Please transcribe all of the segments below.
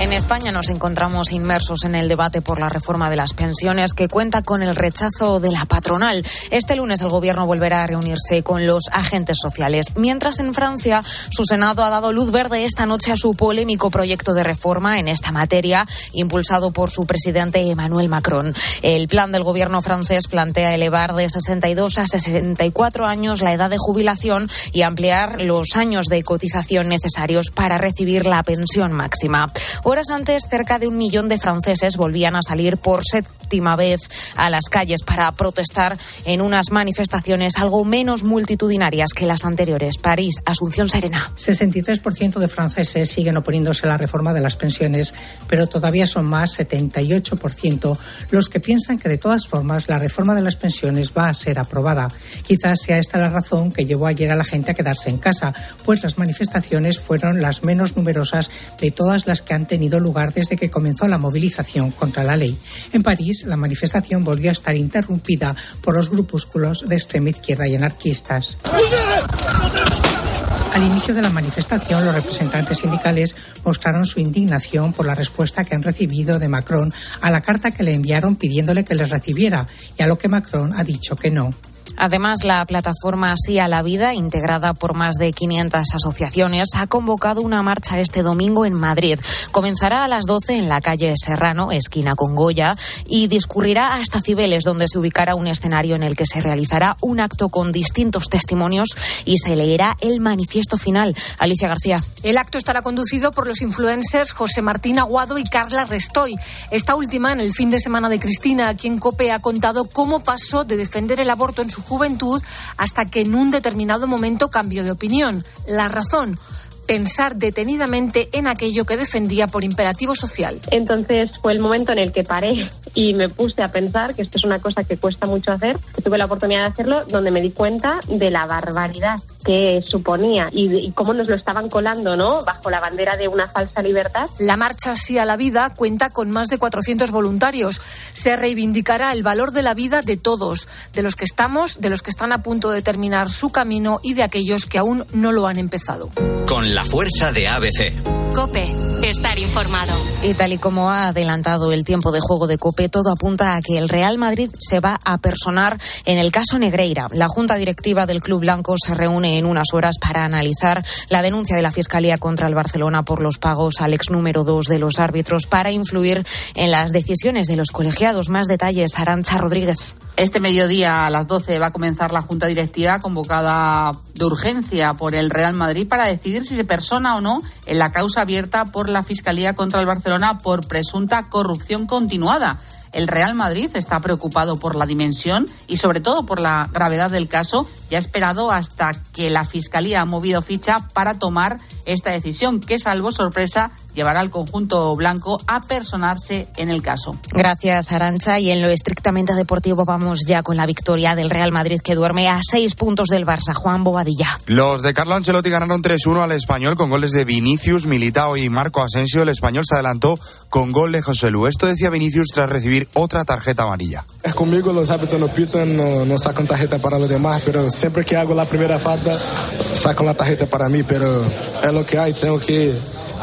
En España nos encontramos inmersos en el debate por la reforma de las pensiones que cuenta con el rechazo de la patronal. Este lunes el Gobierno volverá a reunirse con los agentes sociales, mientras en Francia su Senado ha dado luz verde esta noche a su polémico proyecto de reforma en esta materia, impulsado por su presidente Emmanuel Macron. El plan del Gobierno francés plantea elevar de 62 a 64 años la edad de jubilación y ampliar los años de cotización necesarios para recibir la pensión máxima. Horas antes, cerca de un millón de franceses volvían a salir por séptima vez a las calles para protestar en unas manifestaciones algo menos multitudinarias que las anteriores. París, Asunción Serena. 63% de franceses siguen oponiéndose a la reforma de las pensiones, pero todavía son más, 78%, los que piensan que de todas formas la reforma de las pensiones va a ser aprobada. Quizás sea esta la razón que llevó ayer a la gente a quedarse en casa, pues las manifestaciones fueron las menos numerosas de todas las que han tenido tenido lugar desde que comenzó la movilización contra la ley. En París, la manifestación volvió a estar interrumpida por los grupúsculos de extrema izquierda y anarquistas. Al inicio de la manifestación, los representantes sindicales mostraron su indignación por la respuesta que han recibido de Macron a la carta que le enviaron pidiéndole que les recibiera y a lo que Macron ha dicho que no. Además, la plataforma Sí a la Vida, integrada por más de 500 asociaciones, ha convocado una marcha este domingo en Madrid. Comenzará a las 12 en la calle Serrano, esquina con Goya, y discurrirá hasta Cibeles, donde se ubicará un escenario en el que se realizará un acto con distintos testimonios y se leerá el manifiesto final. Alicia García. El acto estará conducido por los influencers José Martín Aguado y Carla Restoy. Esta última, en el fin de semana de Cristina, a quien COPE ha contado cómo pasó de defender el aborto en su juventud hasta que en un determinado momento cambió de opinión. La razón, pensar detenidamente en aquello que defendía por imperativo social. Entonces fue el momento en el que paré y me puse a pensar que esto es una cosa que cuesta mucho hacer. Tuve la oportunidad de hacerlo donde me di cuenta de la barbaridad que suponía y, cómo nos lo estaban colando, ¿no? Bajo la bandera de una falsa libertad. La marcha Sí a la Vida cuenta con más de 400 voluntarios. Se reivindicará el valor de la vida de todos, de los que estamos, de los que están a punto de terminar su camino y de aquellos que aún no lo han empezado. Con la fuerza de ABC. Cope, estar informado. Y tal y como ha adelantado el tiempo de juego de Cope, todo apunta a que el Real Madrid se va a personar en el caso Negreira. La Junta Directiva del Club Blanco se reúne en unas horas para analizar la denuncia de la Fiscalía contra el Barcelona por los pagos al ex número dos de los árbitros para influir en las decisiones de los colegiados. Más detalles, Arancha Rodríguez. Este mediodía a las 12 va a comenzar la Junta Directiva convocada de urgencia por el Real Madrid para decidir si se persona o no en la causa abierta por la Fiscalía contra el Barcelona por presunta corrupción continuada. El Real Madrid está preocupado por la dimensión y sobre todo por la gravedad del caso y ha esperado hasta que la Fiscalía ha movido ficha para tomar esta decisión que, salvo sorpresa, llevará al conjunto blanco a personarse en el caso. Gracias, Arancha. Y en lo estrictamente deportivo vamos ya con la victoria del Real Madrid que duerme a seis puntos del Barça. Juan Bobadilla. Los de Carlo Ancelotti ganaron 3-1 al español con goles de Vinicius, Militao y Marco Asensio. El español se adelantó con gol de José Lu. Esto decía Vinicius tras recibir otra tarjeta amarilla. Conmigo, los árbitros no pitan, no, no sacan tarjeta para los demás, pero siempre que hago la primera falta, sacan la tarjeta para mí, pero es lo que hay, tengo que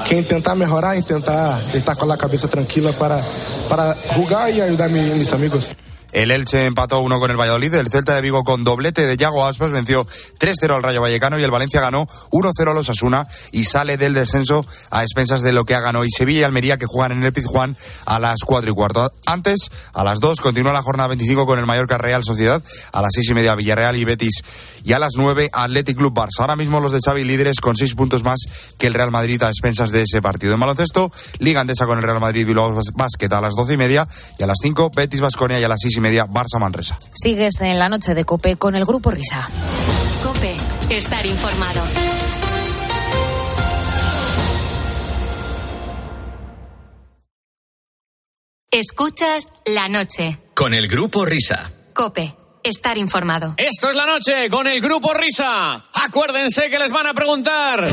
que intentar mejorar, intentar estar con la cabeza tranquila para, para jugar y ayudar a mis amigos. El Elche empató uno con el Valladolid. El Celta de Vigo con doblete de Yago Aspas venció 3-0 al Rayo Vallecano y el Valencia ganó 1-0 a los Asuna y sale del descenso a expensas de lo que ha ganado hoy Sevilla y Almería que juegan en el Pizjuán a las 4 y cuarto. Antes, a las 2, continúa la jornada 25 con el Mallorca Real Sociedad. A las 6 y media Villarreal y Betis y a las 9 Athletic Club Barça. Ahora mismo los de Xavi líderes con 6 puntos más que el Real Madrid a expensas de ese partido. En baloncesto, Liga Andesa con el Real Madrid Bilbao Basket a las 12 y media y a las 5 Betis Basconia y a las 6 y media Barça Manresa. Sigues en la noche de Cope con el Grupo Risa. Cope, estar informado. Escuchas la noche. Con el Grupo Risa. Cope, estar informado. Esto es la noche con el Grupo Risa. Acuérdense que les van a preguntar.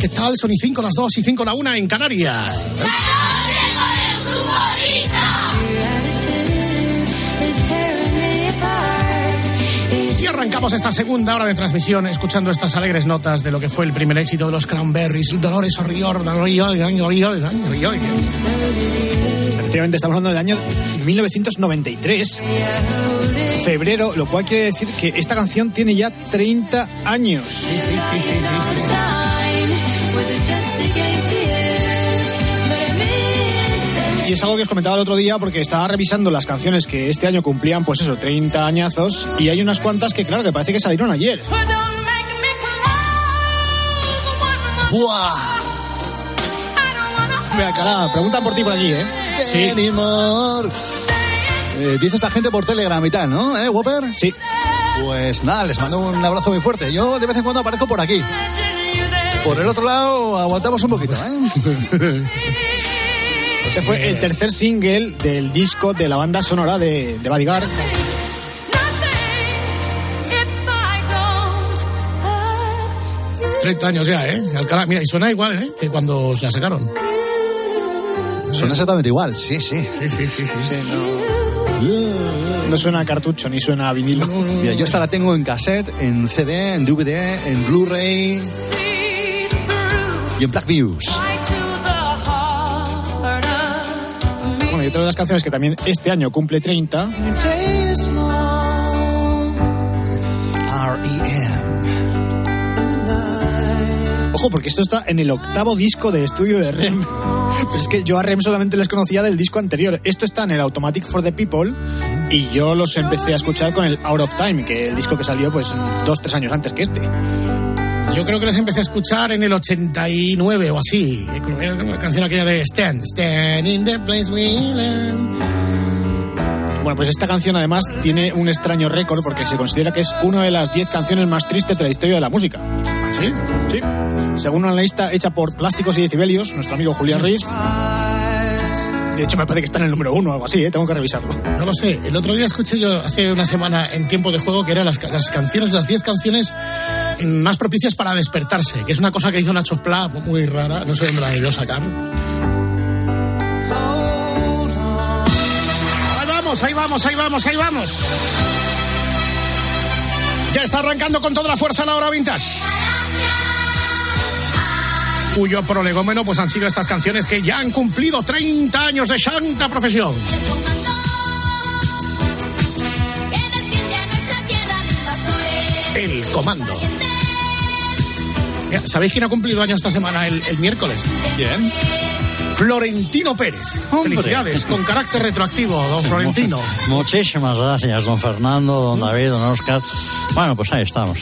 ¿qué tal? Son y 5 las 2 y 5 la 1 en Canarias. Y arrancamos esta segunda hora de transmisión escuchando estas alegres notas de lo que fue el primer éxito de los Cranberries, Dolores O'Rior, Efectivamente, estamos hablando del año 1993, febrero, lo cual quiere decir que esta canción tiene ya 30 años. sí, sí, sí. sí. sí. Y es algo que os comentaba el otro día porque estaba revisando las canciones que este año cumplían, pues eso, 30 añazos, y hay unas cuantas que, claro, que parece que salieron ayer. ¡Buah! Mira, cara, preguntan por ti por aquí, ¿eh? Sí. Anymore. Eh, dice esta gente por Telegram y tal, ¿no? ¿Eh, Whopper? Sí. Pues nada, les mando un abrazo muy fuerte. Yo de vez en cuando aparezco por aquí. Por el otro lado, aguantamos un poquito, ¿eh? Este fue el tercer single del disco de la banda sonora de, de Bodyguard. Treinta años ya, ¿eh? Alcalá, mira, y suena igual, ¿eh? Que cuando la sacaron. Suena exactamente igual, sí, sí. Sí, sí, sí, sí. No suena a cartucho ni suena a vinilo. Mira, yo esta la tengo en cassette, en CD, en DVD, en Blu-ray y en Black Views. Bueno, y otra de las canciones que también este año cumple 30 Ojo, porque esto está en el octavo disco de estudio de Rem. Es que yo a Rem solamente les conocía del disco anterior. Esto está en el Automatic for the People y yo los empecé a escuchar con el Out of Time, que es el disco que salió pues dos, tres años antes que este. Yo creo que les empecé a escuchar en el 89 o así. La canción aquella de Stand, Stand in the place we live. Bueno, pues esta canción además tiene un extraño récord porque se considera que es una de las 10 canciones más tristes de la historia de la música. ¿Sí? Sí. Según una lista hecha por Plásticos y Decibelios, nuestro amigo Julián Riz. De hecho, me parece que está en el número uno o algo así, ¿eh? tengo que revisarlo. No lo sé. El otro día escuché yo hace una semana en tiempo de juego que eran las, las canciones, las 10 canciones más propicias para despertarse, que es una cosa que hizo Nacho Pla muy rara, no sé dónde la debió sacar. Ahí vamos, ahí vamos, ahí vamos, ahí vamos. Ya está arrancando con toda la fuerza la hora vintage. Cuyo prolegómeno pues han sido estas canciones que ya han cumplido 30 años de santa profesión. El comando. Mira, ¿Sabéis quién ha cumplido años esta semana el, el miércoles? Bien. Florentino Pérez. Hombre. Felicidades, con carácter retroactivo, don Florentino. Muchísimas gracias, don Fernando, don David, don Oscar. Bueno, pues ahí estamos.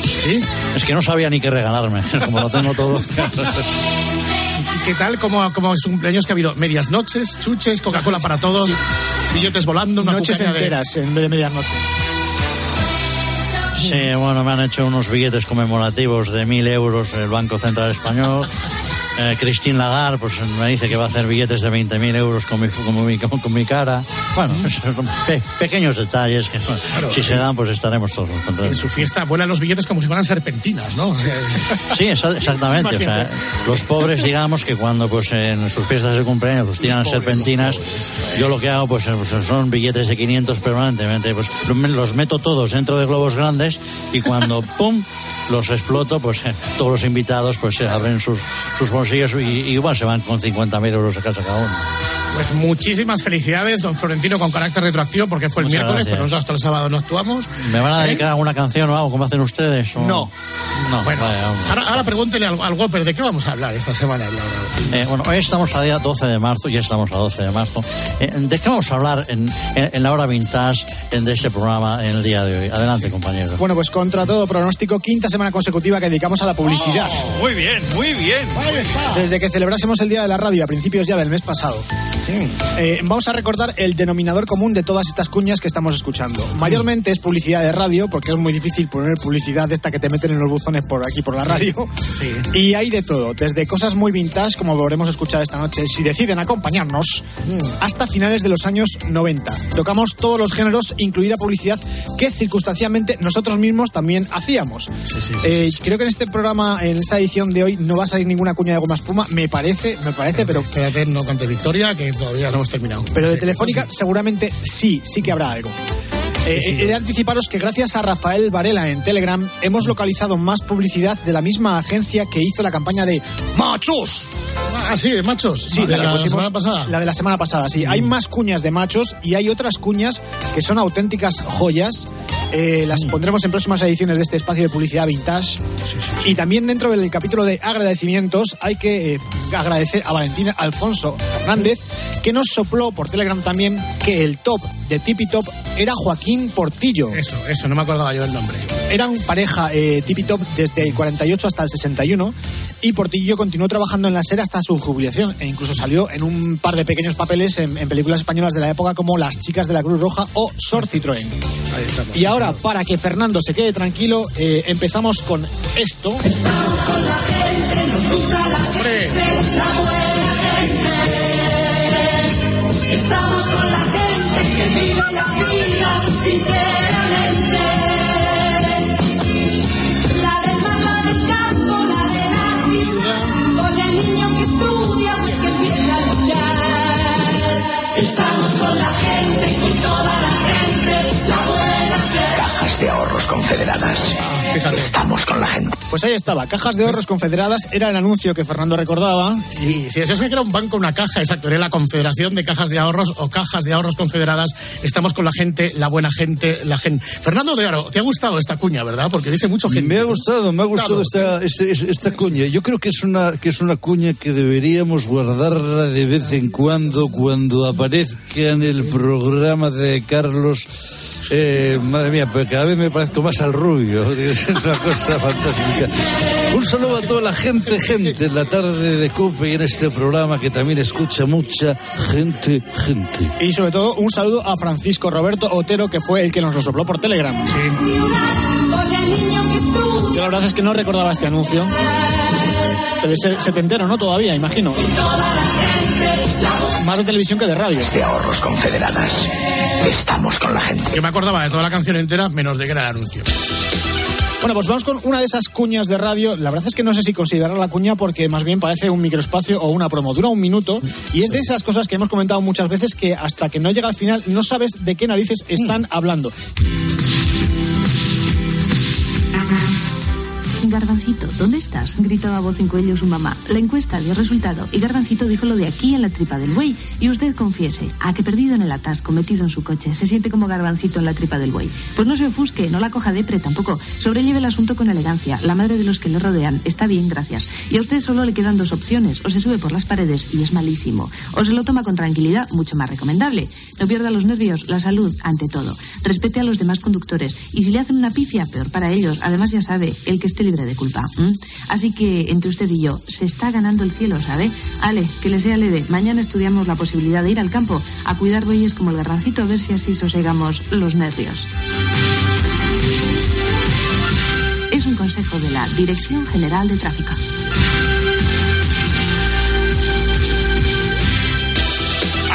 ¿Sí? Es que no sabía ni qué regalarme, como lo tengo todo. ¿Y qué tal? ¿Cómo, cómo es un cumpleaños que ha habido? Medias noches, chuches, Coca-Cola para todos, billetes volando, una Noches de- enteras en vez de medias noches. Sí, bueno, me han hecho unos billetes conmemorativos de mil euros el Banco Central Español. Eh, Christine Lagarde pues, me dice que va a hacer billetes de 20.000 euros con mi, con, mi, con mi cara. Bueno, son pe- pequeños detalles que bueno, si se dan, pues estaremos todos En contentos. su fiesta vuelan los billetes como si fueran serpentinas, ¿no? O sea, Sí, exa- exactamente. O sea, los pobres, digamos, que cuando pues en sus fiestas de cumpleaños pues tiran pobres, serpentinas, pobres, yo lo que hago pues, eh, pues, son billetes de 500 permanentemente. Pues los meto todos dentro de globos grandes y cuando pum los exploto, pues eh, todos los invitados pues se abren sus, sus bolsillos y, y igual se van con 50.000 euros a casa cada uno. Pues muchísimas felicidades, don Florentino, con carácter retroactivo, porque fue el Muchas miércoles, gracias. pero nosotros hasta el sábado no actuamos. ¿Me van a ¿Eh? dedicar alguna canción o algo como hacen ustedes? o- No. No, Bueno, vaya, ahora, ahora pregúntele al, al Whopper de qué vamos a hablar esta semana en la hora. Eh, bueno, hoy estamos a día 12 de marzo, ya estamos a 12 de marzo. Eh, ¿De qué vamos a hablar en, en- en la hora vintage en de este programa en el día de hoy? Adelante, compañero. Bueno, pues contra todo pronóstico, quinta semana consecutiva que dedicamos a la publicidad. Muy bien, muy bien. Desde que celebrásemos el Día de la Radio a principios ya del mes pasado. Eh, vamos a recordar el denominador común de todas estas cuñas que estamos escuchando. Mayormente es publicidad de radio, porque es muy difícil poner publicidad de esta que te meten en los buzones por aquí, por la radio. Sí. Y hay de todo, desde cosas muy vintage, como volveremos a escuchar esta noche, si deciden acompañarnos, hasta finales de los años 90. Tocamos todos los géneros, incluida publicidad que circunstancialmente nosotros mismos también hacíamos. Eh. Creo que en este programa, en esta edición de hoy, no va a salir ninguna cuña de goma espuma, me parece, me parece, pero Espérate, no cante Victoria, que todavía no hemos terminado. pero de Telefónica seguramente sí, sí que habrá algo. Eh, he de anticiparos que gracias a Rafael Varela en Telegram hemos localizado más publicidad de la misma agencia que hizo la campaña de Machos. Ah, sí, de machos. Sí, de la, la, que pusimos- semana pasada. La de la semana pasada, sí. Hay más cuñas de machos y hay otras cuñas que son auténticas joyas. Eh, las Mm. pondremos en próximas ediciones de este espacio de publicidad vintage. Y también dentro del capítulo de agradecimientos hay que eh, agradecer a Valentina Alfonso Fernández que nos sopló por Telegram también que el top de Tipi Top era Joaquín Portillo. Eso, eso, no me acordaba yo el nombre. Eran pareja eh, Tipi Top desde el 48 hasta el 61 y Portillo continuó trabajando en la serie hasta su jubilación e incluso salió en un par de pequeños papeles en, en películas españolas de la época como Las chicas de la Cruz Roja o Sor Citroën. Ahí estamos. Y ahora, para que Fernando se quede tranquilo, eh, empezamos con esto. Hombre, Estamos luchar. Confederadas. ah, fíjate. Estamos con la gente. Pues ahí estaba, Cajas de Ahorros Confederadas, era el anuncio que Fernando recordaba. Sí, sí, eso es que era un banco, una caja, exacto, era la Confederación de Cajas de Ahorros o Cajas de Ahorros Confederadas. Estamos con la gente, la buena gente, la gente. Fernando de Aro, ¿te ha gustado esta cuña, verdad? Porque dice mucho gente. Me ha gustado, me ha gustado Claro. esta, este- esta cuña. Yo creo que es una que es una cuña que deberíamos guardarla de vez en cuando cuando aparezca en el programa de Carlos. Eh, madre mía, pero cada vez me parezco más al rubio. Es una cosa fantástica. Un saludo a toda la gente, gente, en la tarde de Cope y en este programa que también escucha mucha gente, gente. Y sobre todo, un saludo a Francisco Roberto Otero, que fue el que nos lo sopló por Telegram. Estudia. Yo la verdad es que no recordaba este anuncio. Debe ser setentero, ¿no? Todavía, imagino. Más de televisión que de radio. De ahorros confederadas. Estamos con la gente. Yo me acordaba de toda la canción entera, menos de que era el anuncio. Bueno, pues vamos con una de esas cuñas de radio. La verdad es que no sé si considerar la cuña porque más bien parece un microespacio o una promo. Dura un minuto y es de esas cosas que hemos comentado muchas veces que hasta que no llega al final no sabes de qué narices están hablando. Garbancito, ¿dónde estás? gritaba a voz en cuello su mamá. La encuesta dio resultado y Garbancito dijo lo de aquí en la tripa del buey. Y usted confiese, a que perdido en el atasco, metido en su coche, se siente como Garbancito en la tripa del buey. Pues no se ofusque, no la coja depre tampoco. Sobrelleve el asunto con elegancia. La madre de los que le rodean está bien, gracias. Y a usted solo le quedan dos opciones. O se sube por las paredes y es malísimo. O se lo toma con tranquilidad, mucho más recomendable. No pierda los nervios, la salud, ante todo. Respete a los demás conductores. Y si le hacen una pifia, peor para ellos. Además, ya sabe, el que esté libre de culpa. Así que, entre usted y yo, se está ganando el cielo, ¿sabe? Ale, que le sea leve. Mañana estudiamos la posibilidad de ir al campo a cuidar bueyes como el garrancito, a ver si así sosegamos los nervios. Es un consejo de la Dirección General de Tráfico.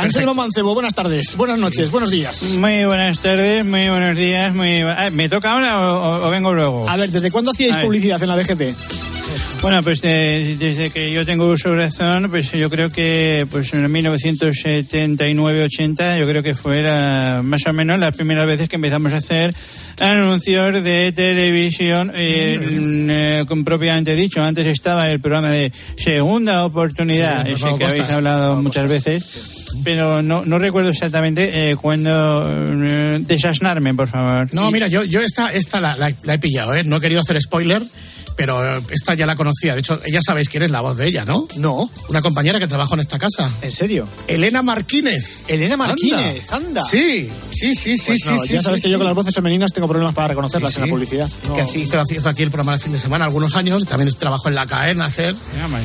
Anselmo Mancebo, buenas tardes, buenas noches, buenos días. Muy buenas tardes, muy buenos días, muy Ah, ¿Me toca ahora o, o- vengo luego? A ver, ¿desde cuándo hacíais publicidad en la DGT? Bueno, pues de- desde que yo tengo uso de razón, pues yo creo que pues en 1979-80, yo creo que fue la- más o menos las primeras veces que empezamos a hacer anuncios de televisión, eh, eh, con propiamente dicho. Antes estaba el programa de Segunda Oportunidad, Sí, ese que habéis hablado muchas veces. Pero no, no recuerdo exactamente eh, cuándo eh, desasnarme, por favor. No, mira, yo, yo esta, esta la, la- la he pillado, ¿eh? No he querido hacer spoiler, pero esta ya la conocía. De hecho, ya sabéis quién es la voz de ella, ¿no? No. Una compañera que trabajó en esta casa. ¿En serio? Elena Martínez. Elena Martínez, anda. Sí, sí, sí, sí, Pues sí, no, sí. ya sabes sí, que yo con las voces femeninas tengo problemas para reconocerlas Sí, en la publicidad. No. Que hizo, hizo aquí el programa de fin de semana algunos años. También trabajó en la CAEN hacer.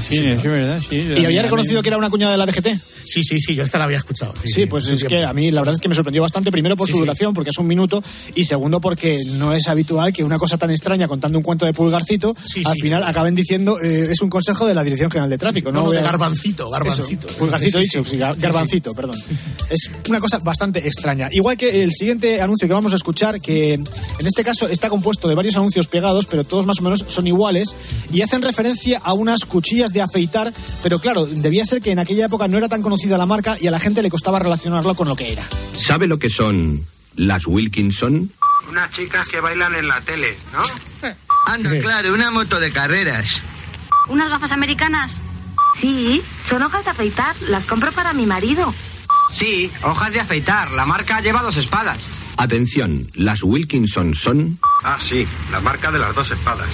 Sí, sí, es verdad, sí. ¿Y había reconocido que era una cuñada de la DGT? Sí, sí, sí, yo esta la había escuchado. Sí, pues es que a mí la verdad es que me sorprendió bastante, primero por Sí, su sí. duración, porque es un minuto, y segundo porque no es habitual que una cosa tan extraña contando un cuento de pulgarcito, Sí, al sí. final acaben diciendo eh, es un consejo de la Dirección General de Tráfico. No, No, no, de Voy a- garbancito, garbancito. Eso, pulgarcito Sí, sí, dicho, sí. sí, gar- Sí, sí. garbancito, perdón. Es una cosa bastante extraña. Igual que el siguiente anuncio que vamos a escuchar, que en este caso está compuesto de varios anuncios pegados, pero todos más o menos son iguales, y hacen referencia a unas cuchillas de afeitar, pero claro, debía ser que en aquella época no era tan conocida la marca y a la gente le costaba relacionarlo con lo que era. ¿Sabe lo que son las Wilkinson. Unas chicas que bailan en la tele, ¿no? Anda, claro, una moto de carreras. ¿Unas gafas americanas? Sí, son hojas de afeitar. Las compro para mi marido. Sí, hojas de afeitar. La marca lleva dos espadas. Atención, las Wilkinson son. Ah, sí, la marca de las dos espadas.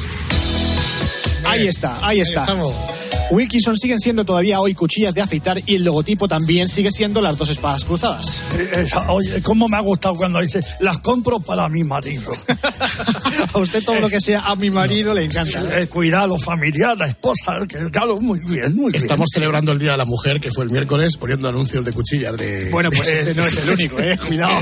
Ahí está, ahí está. estamos. Wilkinson siguen siendo todavía hoy cuchillas de afeitar y el logotipo también sigue siendo las dos espadas cruzadas. Esa- oye, cómo me ha gustado cuando dice, las compro para mi marido. A usted todo lo que sea a mi marido le encanta. Eh, cuidado familiar, la esposa, que claro, muy bien, muy bien. Estamos celebrando el Día de la Mujer, que fue el miércoles, poniendo anuncios de cuchillas de... Bueno, pues este no es el único, ¿eh? Cuidado.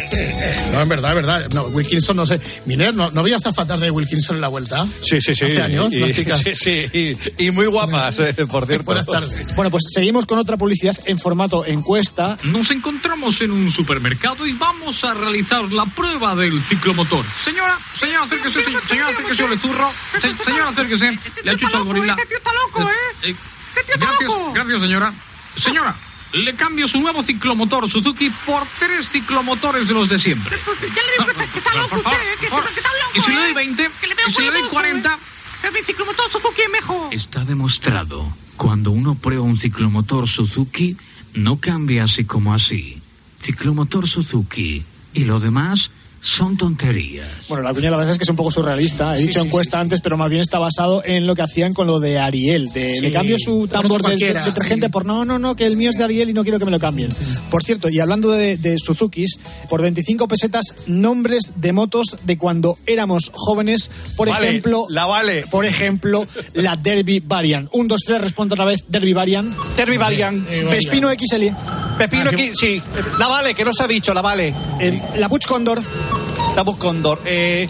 No, en verdad, en verdad. No, Wilkinson, no sé. Miner, ¿no, ¿no había zafatas de Wilkinson en la vuelta? Sí, sí, sí. Hace años, y, las chicas. Sí, sí, y, y muy guapas, eh, por cierto. Buenas tardes. Bueno, pues seguimos con otra publicidad en formato encuesta. Nos encontramos en un supermercado y vamos a realizar la prueba del ciclomotor. Señora, señora, acérquese, se- señora, acérquese, le zurro. Se- señora, acérquese, le ha chuchado al gorila. Este tío está loco, ¿eh? Eh, gracias, gracias, señora. Señora, le cambio su nuevo ciclomotor Suzuki por tres ciclomotores de los de siempre. Pues ya le digo que está, que está loco usted, ¿eh? que, está loco, y si le doy ¿eh? 20, Que le veo y si le doy curioso, 40. ¿eh? El mi ciclomotor Suzuki es mejor. Está demostrado. Cuando uno prueba un ciclomotor Suzuki, no cambia así como así. Ciclomotor Suzuki. Y lo demás son tonterías. Bueno, la cuña la verdad es que es un poco surrealista. He Sí, dicho sí, encuesta antes, pero más bien está basado en lo que hacían con lo de Ariel. De, Sí. Le cambio su tambor de, cualquiera, detergente por no, no, no, que el mío es de Ariel y no quiero que me lo cambien. Por cierto, y hablando de, de Suzukis, por 25 pesetas, nombres de motos de cuando éramos jóvenes. Por Vale, ejemplo, la vale. Por ejemplo, la Derby Variant. Un, dos, tres, responde otra vez. Derby Variant. Derby Variant. Eh, Vespino XL. Pepino aquí, sí. La vale, que no se ha dicho, la vale. El- la Puch Condor. La Bus Condor. Eh,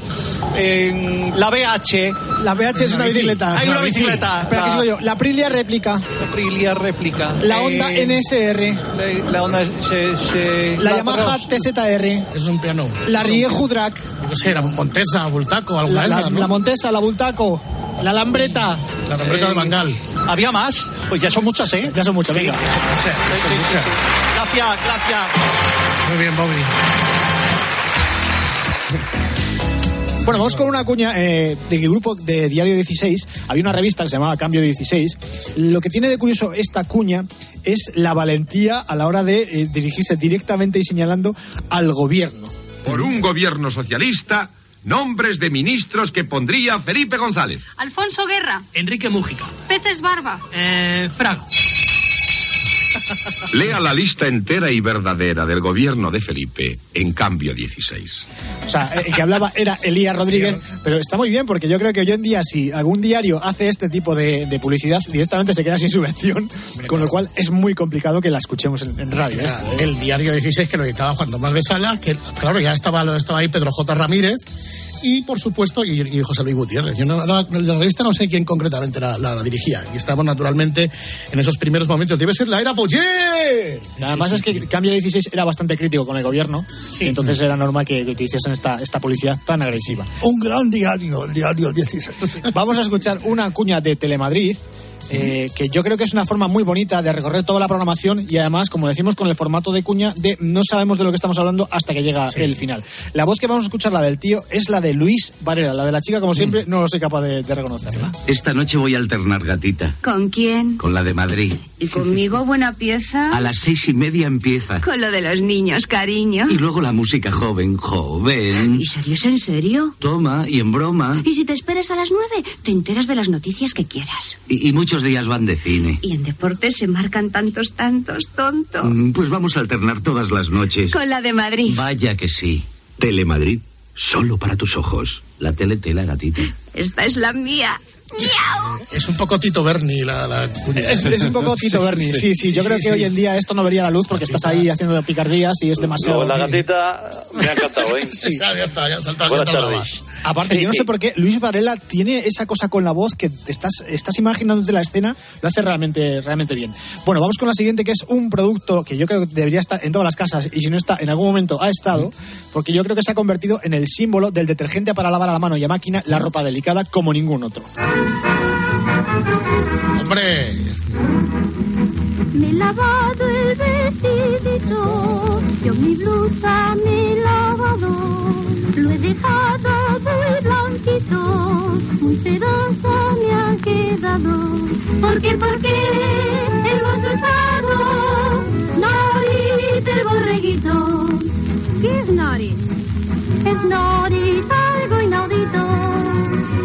en la BH. La BH es una bicicleta. Hay una bicicleta. Espera, La- que sigo yo. La Aprilia réplica. La Aprilia réplica. La Eh, Honda NSR. La, la Honda se, se- La Yamaha. TZR. Es un piano. La Rieju Drac. Yo qué sé, la Montesa, Bultaco, alguna La, de la- esas, ¿no? la Montesa, la Bultaco. La Lambreta. La rambreta de Eh, Bangal. ¿Había más? Pues ya son muchas, ¿eh? Ya son muchas, venga. Gracias, gracias. Muy bien, Bobby. Bueno, vamos con una cuña eh, del grupo de Diario 16. Había una revista que se llamaba Cambio 16. Lo que tiene de curioso esta cuña es la valentía a la hora de eh, dirigirse directamente y señalando al gobierno. Por un gobierno socialista, nombres de ministros que pondría Felipe González. Alfonso Guerra. Enrique Mújica. Peces Barba. Eh, Fraga. Lea la lista entera y verdadera del gobierno de Felipe en cambio 16. O sea, el que hablaba era Elías Rodríguez, pero está muy bien porque yo creo que hoy en día si algún diario hace este tipo de, de publicidad, directamente se queda sin subvención, con lo cual es muy complicado que la escuchemos en, en radio. ¿eh? el diario 16 que lo editaba Juan Tomás de Salas, que claro, ya estaba, lo estaba ahí Pedro J. Ramírez y por supuesto y, y José Luis Gutiérrez. Yo no, la, la revista no sé quién concretamente la, la- la dirigía y estamos naturalmente en esos primeros momentos. Debe ser la era Poché. Además es que Cambio 16 era bastante crítico con el gobierno, y entonces era normal que, que utilizasen esta, esta publicidad tan agresiva. Un gran diario, el diario 16. Vamos a escuchar una cuña de Telemadrid. Eh, que yo creo que es una forma muy bonita de recorrer toda la programación y además, como decimos, con el formato de cuña de no sabemos de lo que estamos hablando hasta que llega el final. La voz que vamos a escuchar, la del tío, es la de Luis Varela, la de la chica, como siempre, no soy capaz de, de reconocerla. Esta noche voy a alternar gatita ¿Con quién? con la de Madrid. ¿Y conmigo buena pieza? A las seis y media empieza. Con lo de los niños, cariño. Y luego la música joven, joven. ¿Y serios en serio? Toma, y en broma. Y si te esperas a las nueve, te enteras de las noticias que quieras. Y, y muchos días van de cine. Y en deportes se marcan tantos, tantos, tonto. Mm, Pues vamos a alternar todas las noches. Con la de Madrid. Vaya que sí. Telemadrid, solo para tus ojos. La tele tela gatita. Esta es la mía. Es un poco Tito Berni la, la cuña. Es, es un poco Tito Berni, sí, sí. Yo creo que hoy en día esto no vería la luz porque estás ahí haciendo picardías y es demasiado. la gatita me ha encantado, ¿eh? Sí, ya está, ya ha saltado, ya Aparte, yo no sé por qué Luis Varela tiene esa cosa con la voz que te estás, estás imaginándote la escena, lo hace realmente, realmente bien. Bueno, vamos con la siguiente, que es un producto que yo creo que debería estar en todas las casas y si no está, en algún momento ha estado, porque yo creo que se ha convertido en el símbolo del detergente para lavar a la mano y a máquina la ropa delicada como ningún otro. Hombre, Me he lavado el vestidito, yo mi blusa, lavado dejado muy blanquito, muy sedosa me ha quedado. ¿Por qué, por qué, el hermoso estado, Norit el borreguito? ¿Qué es Norit? Es Norit algo inaudito,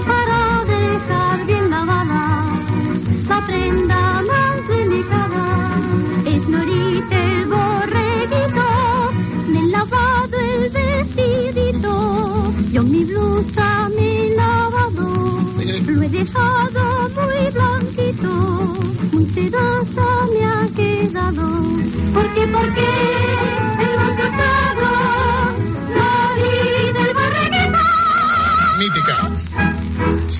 para dejar bien lavada la prenda dejado muy blanquito. Muy sedosa me ha quedado. ¿Por qué? ¿Por qué?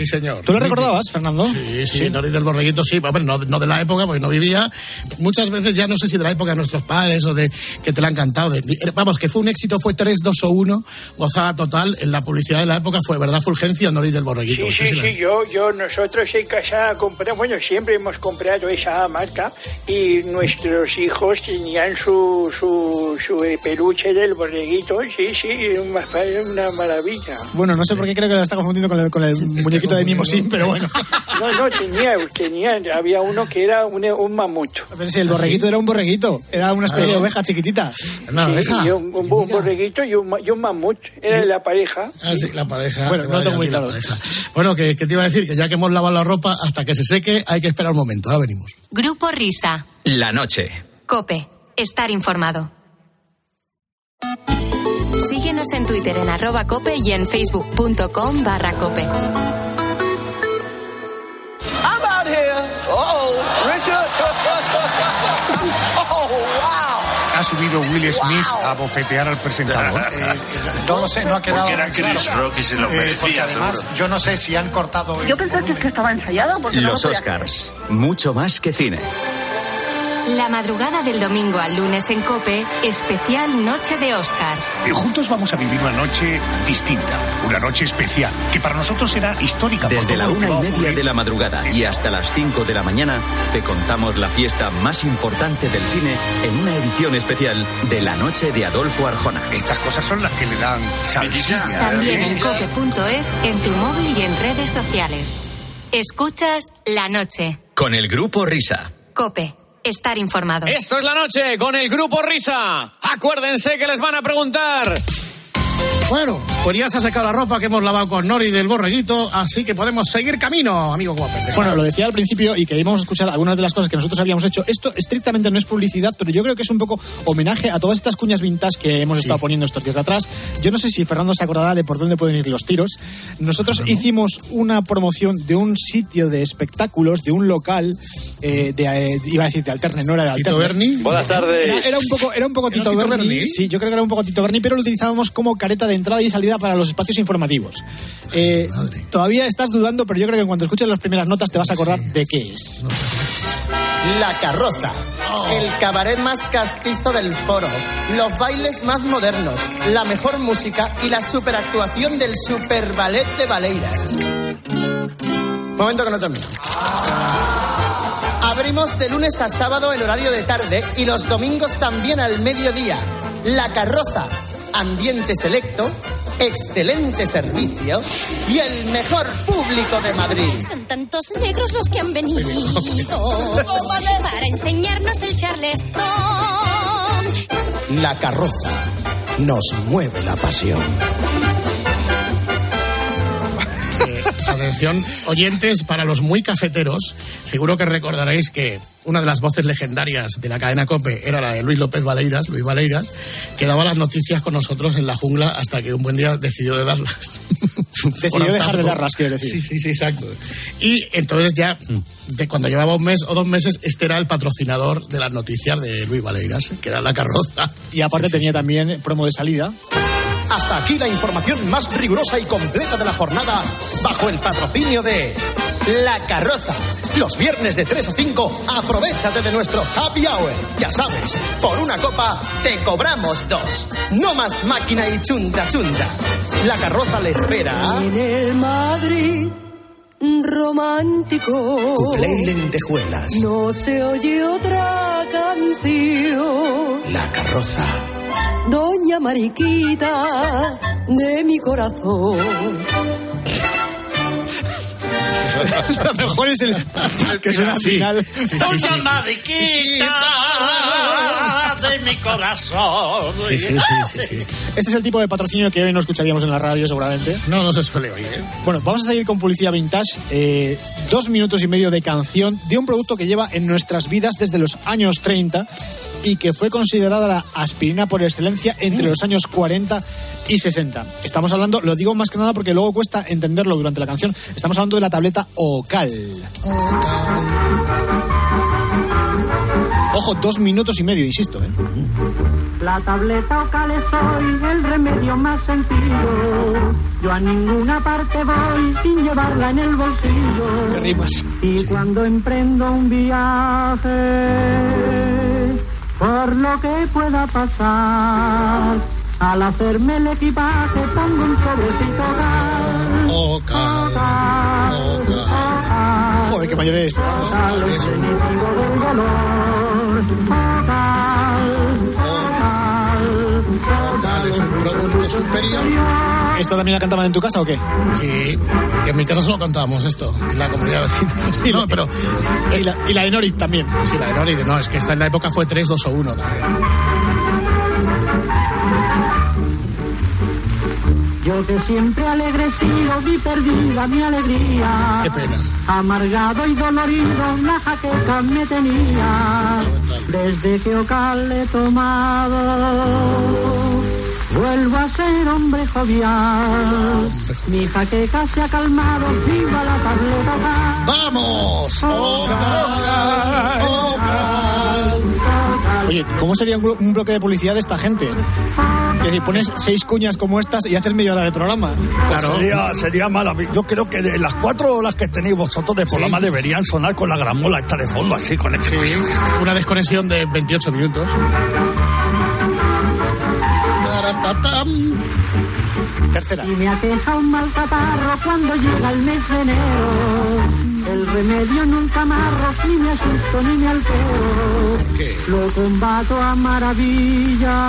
Señor. ¿Tú lo recordabas, Fernando? Sí, sí, Noris del Borreguito, sí. Hombre, no, no de la época, porque no vivía. Muchas veces ya no sé si de la época de nuestros padres o de que te la han cantado. De- vamos, que fue un éxito, fue 3, 2 o 1, gozada total. En la publicidad de la época fue, ¿verdad? Fulgencia, Noris del Borreguito. Sí, sí, sí la- sí, yo, yo, nosotros en casa compramos, bueno, siempre hemos comprado esa marca y nuestros hijos tenían su, su, su peluche del borreguito, sí, sí, una, una maravilla. Bueno, no sé por qué creo que lo está confundiendo con el, con el muñequito de Mimosín, pero bueno. No, no, tenía, tenía, había uno que era un, un mamut. Pero si el borreguito era un borreguito, era una especie de oveja chiquitita. Una oveja. Y un, un- un borreguito y un, y un mamut, era la pareja. Ah, sí, la pareja. Bueno, no tengo muy claro. Bueno, que, que te iba a decir que ya que hemos lavado la ropa, hasta que se seque hay que esperar un momento. Ahora venimos. Grupo Risa. La noche. Cope. Estar informado. Síguenos en Twitter en arroba cope y en facebook.com barra cope. Ha subido Will Smith a bofetear al presentador. No lo sé, no ha quedado Porque era claro. Chris Rock y se lo Eh, merecía, porque además, seguro. yo no sé si han cortado... Yo pensaba que, es que estaba ensayado porque no Los lo Oscars. Mucho más que cine. La madrugada del domingo al lunes en cope, especial Noche de Oscars. Y juntos vamos a vivir una noche distinta, una noche especial, que para nosotros será histórica. Desde la una y media de la madrugada y hasta las 5 de la mañana te contamos la fiesta más importante del cine en una edición especial de la noche de Adolfo Arjona. Estas cosas son las que le dan salsilla. También en ¿eh? cope.es, en tu móvil y en redes sociales. Escuchas La Noche. Con el grupo Risa. Cope. Estar informado. Esto es la noche con el grupo Risa. Acuérdense que les van a preguntar. Bueno, pues ya se ha secado la ropa que hemos lavado con Nori del Borreguito, así que podemos seguir camino, amigo guapete. Bueno, lo decía al principio y que íbamos a escuchar algunas de las cosas que nosotros habíamos hecho. Esto estrictamente no es publicidad, pero yo creo que es un poco homenaje a todas estas cuñas vintage que hemos estado poniendo estos días atrás. Yo no sé si Fernando se acordará de por dónde pueden ir los tiros. Nosotros hicimos una promoción de un sitio de espectáculos, de un local, eh, de, eh, iba a decir de Alterne, no era de Tito Alterne. Berni. Buenas tardes. Era, era un poco, era un poco ¿Era Tito, Tito Berni? Sí, yo creo que era un poco Tito Berni, pero lo utilizábamos como careta de entrada y salida para los espacios informativos. Eh, todavía estás dudando, pero yo creo que cuando escuches las primeras notas te vas a acordar de qué es. La carroza. El cabaret más castizo del foro. Los bailes más modernos. La mejor música y la superactuación del super ballet de Valeiras. Momento que no termino. Abrimos de lunes a sábado en horario de tarde y los domingos también al mediodía. La carroza. Ambiente selecto. Excelente servicio y el mejor público de Madrid. Son tantos negros los que han venido para enseñarnos el charleston. La carroza nos mueve la pasión. Atención, oyentes, para los muy cafeteros, seguro que recordaréis que una de las voces legendarias de la cadena COPE era la de Luis López Valeiras, Luis Valeiras, que daba las noticias con nosotros en la jungla hasta que un buen día decidió de darlas. Decidió dejar de darlas, quiero decir. Sí, sí, sí, exacto. Y entonces ya, de cuando llevaba un mes o dos meses, este era el patrocinador de las noticias de Luis Valeiras, que era la carroza. Y aparte Sí, sí, tenía sí. también promo de salida. Hasta aquí la información más rigurosa y completa de la jornada bajo el patrocinio de La Carroza. Los viernes de 3 a 5, aprovechate de nuestro happy hour. Ya sabes, por una copa te cobramos dos. No más máquina y chunda chunda. La Carroza le espera. En el Madrid romántico. Cuplé y lentejuelas. No se oye otra canción. La Carroza. Doña Mariquita de mi corazón. Lo mejor es el, el que suena al Sí. final. Sí, sí, Tú sí. llamadita de mi corazón. Sí, sí, sí, sí, sí. Este es el tipo de patrocinio que hoy no escucharíamos en la radio, seguramente. No, no se suele oír. ¿eh? Bueno, vamos a seguir con publicidad vintage. Eh, dos minutos y medio de canción de un producto que lleva en nuestras vidas desde los años 30 y que fue considerada la aspirina por excelencia entre los años 40 y 60. Estamos hablando, lo digo más que nada porque luego cuesta entenderlo durante la canción, estamos hablando de la tableta Ocal. Ojo, dos minutos y medio, insisto. ¿eh? La tableta Ocal es hoy el remedio más sencillo. Yo a ninguna parte voy sin llevarla en el bolsillo. ¿Qué rimas? Y cuando emprendo un viaje, por lo que pueda pasar, al hacerme el equipaje pongo un sobrecito Ocal. Ocal. Ocal. Ocal. Joder, qué mayor. Ocal, el Ocal es un producto superior. ¿Esto también la cantaban en tu casa o qué? Sí, que en mi casa solo cantábamos esto, en la comunidad vecina. No, pero... Y la, y la de Norit también. Sí, la de Nori, no, es que esta en la época fue 3, 2 o 1 también. Yo que siempre alegre he sido, vi perdida mi alegría. Qué pena. Amargado y dolorido, la jaqueca me tenía. Desde que Ocal he tomado, vuelvo a ser hombre jovial. Mi jaqueca se ha calmado, viva la tableta Ocal. ¡Vamos! Ocal, Ocal. Oye, ¿cómo sería un, bloque de publicidad de esta gente? Es decir, pones seis cuñas como estas y haces media hora de programa. Claro. Sería, sería maravilloso. Yo creo que de las cuatro horas que tenéis vosotros de programa deberían sonar con la gramola esta de fondo, así con el... Una desconexión de 28 minutos. Tercera. Y me aqueja un mal catarro cuando llega el mes de enero. El remedio nunca amarro, ni me asusto ni me altero. ¿Por qué? Lo combato a maravilla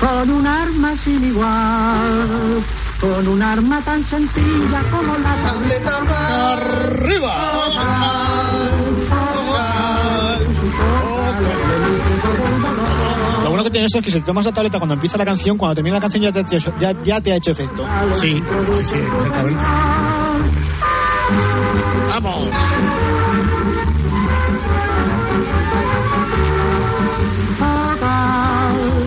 con un arma sin igual. Con un arma tan sencilla como la tableta. ¡Arriba! Lo bueno que tiene esto es que si te tomas la tableta cuando empieza la canción, cuando termina la canción ya te, ha hecho- ya, ya te ha hecho efecto. Sí, sí, sí, exactamente. ¡Vamos!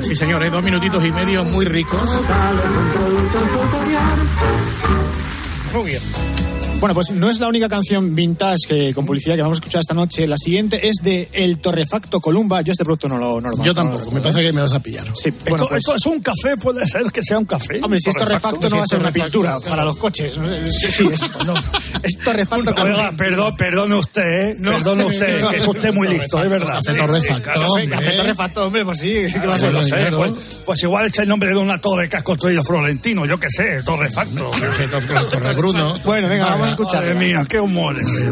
Sí, señor, ¿eh? dos minutitos y medio muy ricos. Bueno, pues no es la única canción vintage que, con publicidad que vamos a escuchar esta noche. La siguiente es de El Torrefacto Columba. Yo este producto no lo, no lo Yo tampoco, me parece que me vas a pillar. Sí, Esto, bueno, pues, esto es un café, puede ser que sea un café. Hombre, si es torrefacto no va a ser una pintura para los coches. Sí, sí, es, es torrefacto. Oiga, perdón, perdone usted, ¿eh? perdone usted, que es usted muy listo, es verdad. Café torrefacto, Café-. Café torrefacto, hombre, pues sí, sí que va a ser. sé, dinero. pues, pues igual es el nombre de una torre que has construido Florentino, yo qué sé, torrefacto. Torre Bruno. Bueno, venga, vamos a escuchar. Madre mía, qué humor ese.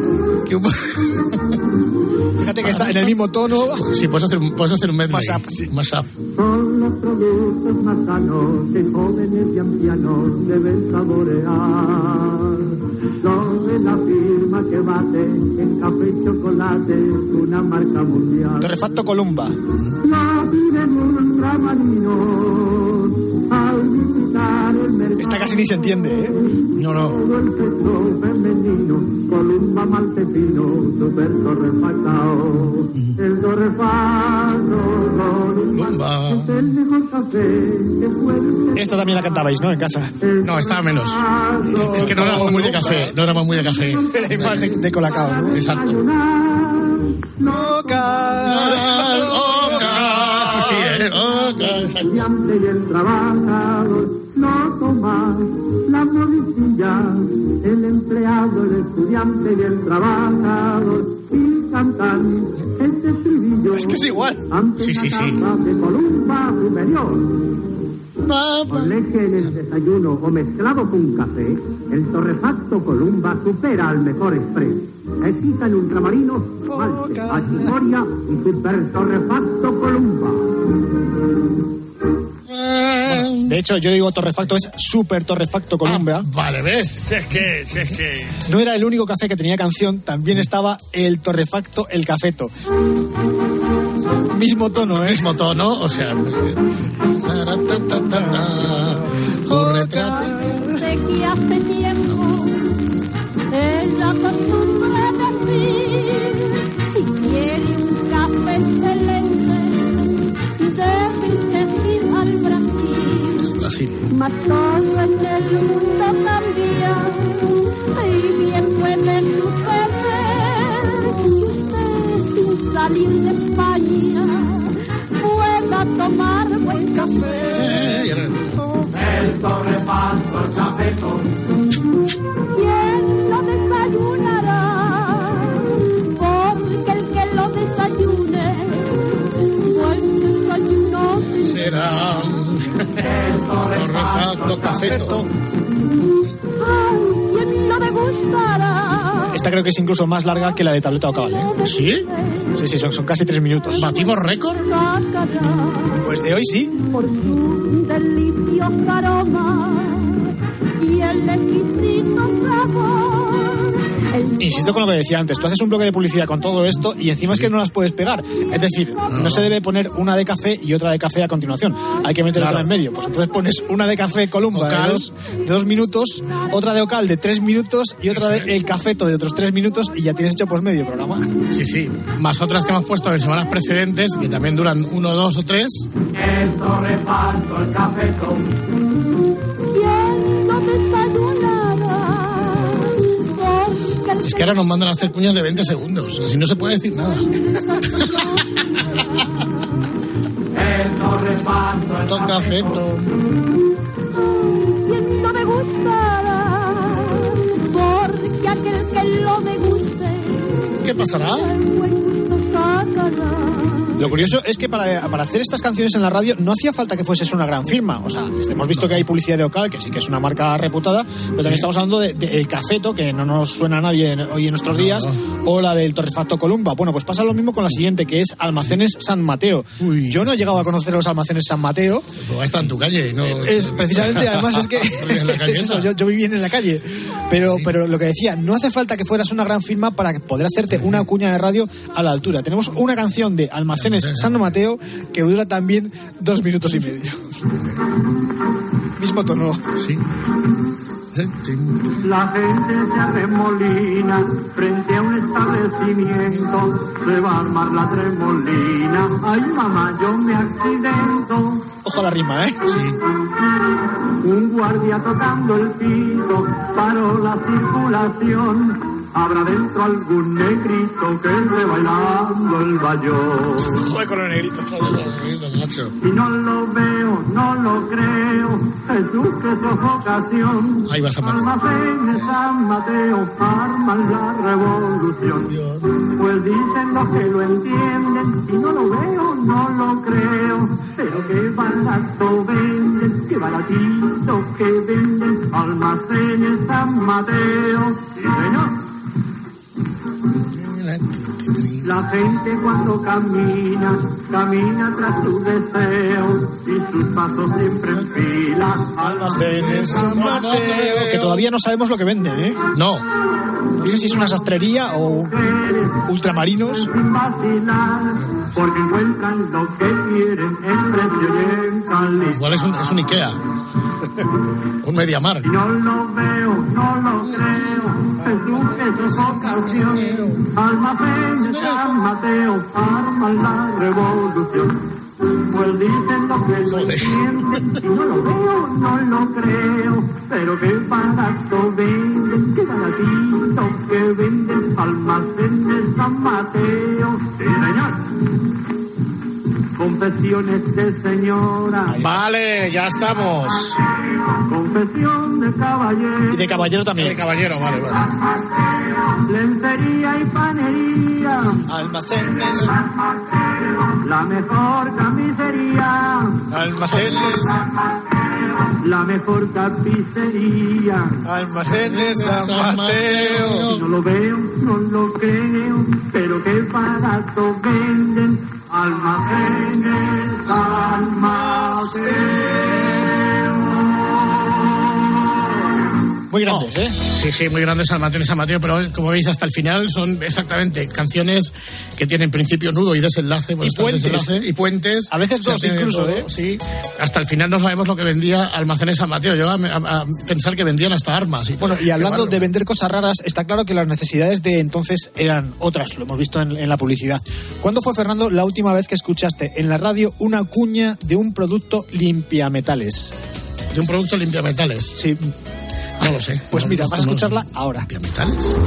Fíjate que está en el mismo tono. Sí, puedes hacer, un- puedes hacer un medley. Mashup, sí. Mashup. Son los productos más sanos que jóvenes y ancianos deben saborear. Son de la firma que bate en café y chocolate, una marca mundial. Torrefacto Columba. La piden un ramarino Esta casi ni se entiende, ¿eh? No, no. Que puede Esta también la cantabais, ¿no? En casa. No, estaba menos. Es, que no éramos muy de café. No éramos muy de café. Era más de, de colacao, ¿no? Exacto. Ocal, ocal. Sí, sí, eh. Estudiante y el trabajador no toma la modicilla, el empleado, el estudiante y el trabajador y cantan este estribillo. Es que es igual. Sí, sí, la sí. de Columba superior. Con leche en el desayuno o mezclado con café, el torrefacto Columba supera al mejor express. Excita en ultramarino, malte, achimoria y super torrefacto Columba. De hecho, yo digo torrefacto, es súper torrefacto Columbia. Vale, ¿ves? Si es que, si es que. No era el único café que tenía canción, también estaba el torrefacto, el cafeto. Mismo tono, ¿eh? Mismo tono, o sea. el cafeto. ¿Quién lo desayunará? Porque el que lo desayune, buen desayuno Será torrefacto, cafeto. Ay, ¿quién lo degustará? Esta creo que es incluso más larga que la de tableta o cabal, ¿eh? ¿Sí? Sí, sí, son, son casi tres minutos. ¿Batimos récord? Pues de hoy sí. Por su delicioso aroma Con lo que decía antes, tú haces un bloque de publicidad con todo esto y encima es que no las puedes pegar. Es decir, no se debe poner una de café y otra de café a continuación. Hay que meter Claro. otra en medio. Pues entonces pones una de café Columba de dos, de dos minutos, otra de Ocal de tres minutos y otra de El Cafeto de otros tres minutos y ya tienes hecho pues medio programa. Sí, sí. Más otras que hemos puesto en semanas precedentes, que también duran uno, dos o tres. El torrefacto, el cafeto. Es que ahora nos mandan a hacer cuñas de 20 segundos. Así no se puede decir nada. Toca cafeto. ¿Quién lo degustará? Porque aquel que lo deguste, ¿Qué pasará? Lo curioso es que para, para hacer estas canciones en la radio no hacía falta que fueses una gran firma. O sea, hemos visto que hay publicidad de Ocal, que sí que es una marca reputada, pero también estamos hablando de, de El Cafeto, que no nos suena a nadie hoy en nuestros días, o la del Torrefacto Columba. Bueno, pues pasa lo mismo con la siguiente, que es Almacenes San Mateo. Yo no he llegado a conocer los Almacenes San Mateo. Pues está en tu calle. No... Es, precisamente, además es que es eso, yo, yo viví en esa calle. Pero, pero lo que decía, no hace falta que fueras una gran firma para poder hacerte una cuña de radio a la altura. Tenemos una canción de Almacenes San Mateo que dura también dos minutos y medio. Mismo tono. Sí. La gente se arremolina frente a un establecimiento. Se va a armar la tremolina. Ay, mamá, yo me accidento. Ojo a la rima, ¿eh? Sí. Un guardia tocando el piso paró la circulación. Habrá dentro algún negrito que esté bailando el bayón. Joder con los negritos. macho. Y no lo veo, no lo creo. Jesús, que sofocación. Ahí vas a matar. Almacenes San Mateo arman la revolución. Pues dicen los que lo entienden. Y no lo veo, no lo creo. Pero qué barato venden, qué baratito que venden. Almacenes San Mateo. Sí, señor. La gente cuando camina, camina tras sus deseos y sus pasos siempre en fila. Almacenes San Mateo. Que todavía no sabemos lo que venden, ¿eh? No. No sé si es una sastrería o ultramarinos. Sin vacilar, porque encuentran lo que quieren en precio y en calidad. Igual es un, es un Ikea. un Mediamar. No lo veo, no lo creo. Jesús, que es ocasión. Almacenes San Mateo arman la revolución. Pues dicen lo que lo entienden y no lo veo, no lo creo. Pero qué barato venden, qué baratito que venden. Almacenes San Mateo. Sí, señor. Confesiones de señora. Vale, ya estamos. Confesión de caballero. Y de caballero también. De caballero, vale, vale. Lencería y panería. Almacenes. La mejor camisería. Almacenes. La mejor tapicería. Almacenes San Mateo. No lo veo, no lo creo. Pero qué barato venden. Almacenes San muy grandes, ¿eh? Sí, sí, muy grandes San Mateo y San Mateo, pero como veis hasta el final son exactamente canciones que tienen principio, nudo y desenlace. Y puentes. desenlace y puentes. A veces dos incluso, todo, ¿eh? Sí, hasta el final no sabemos lo que vendía Almacenes San Mateo. Yo a, a- a pensar que vendían hasta armas. Y Bueno, y hablando de vender cosas raras, está claro que las necesidades de entonces eran otras, lo hemos visto en, en la publicidad. ¿Cuándo fue, Fernando, la última vez que escuchaste en la radio una cuña de un producto limpiametales? ¿De un producto limpiametales? Sí. No lo sé. Pues No, mira, no vas a escucharla ahora. ¿Limpiametales?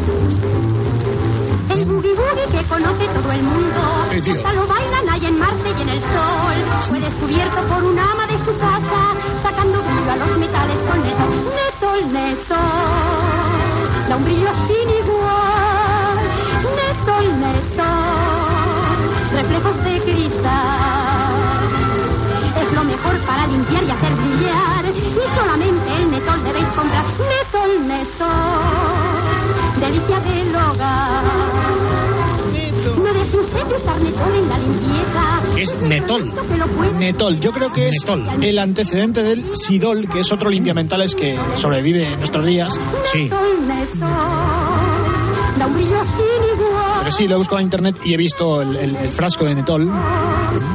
El boogie boogie que conoce todo el mundo. Eh, tío. Hasta lo bailan ahí en Marte y en el sol. Fue descubierto por un ama de su casa, sacando brillo a los metales con netol. Netol, netol. Da un brillo sin igual. Netol, netol. Reflejos de cristal. Es lo mejor para limpiar y hacer brillar. Y solamente el netol debéis comprar. Netol, netol. Delicia del hogar. No deje usted de netol en la limpieza. ¿Qué es Netol? Netol, yo creo que es el antecedente del Sidol, que es otro limpiamentales que sobrevive en nuestros días. Sí. Netol, netol. Da un brillo sin igual. Pero sí, lo he buscado en internet y he visto el, el- el frasco de Netol.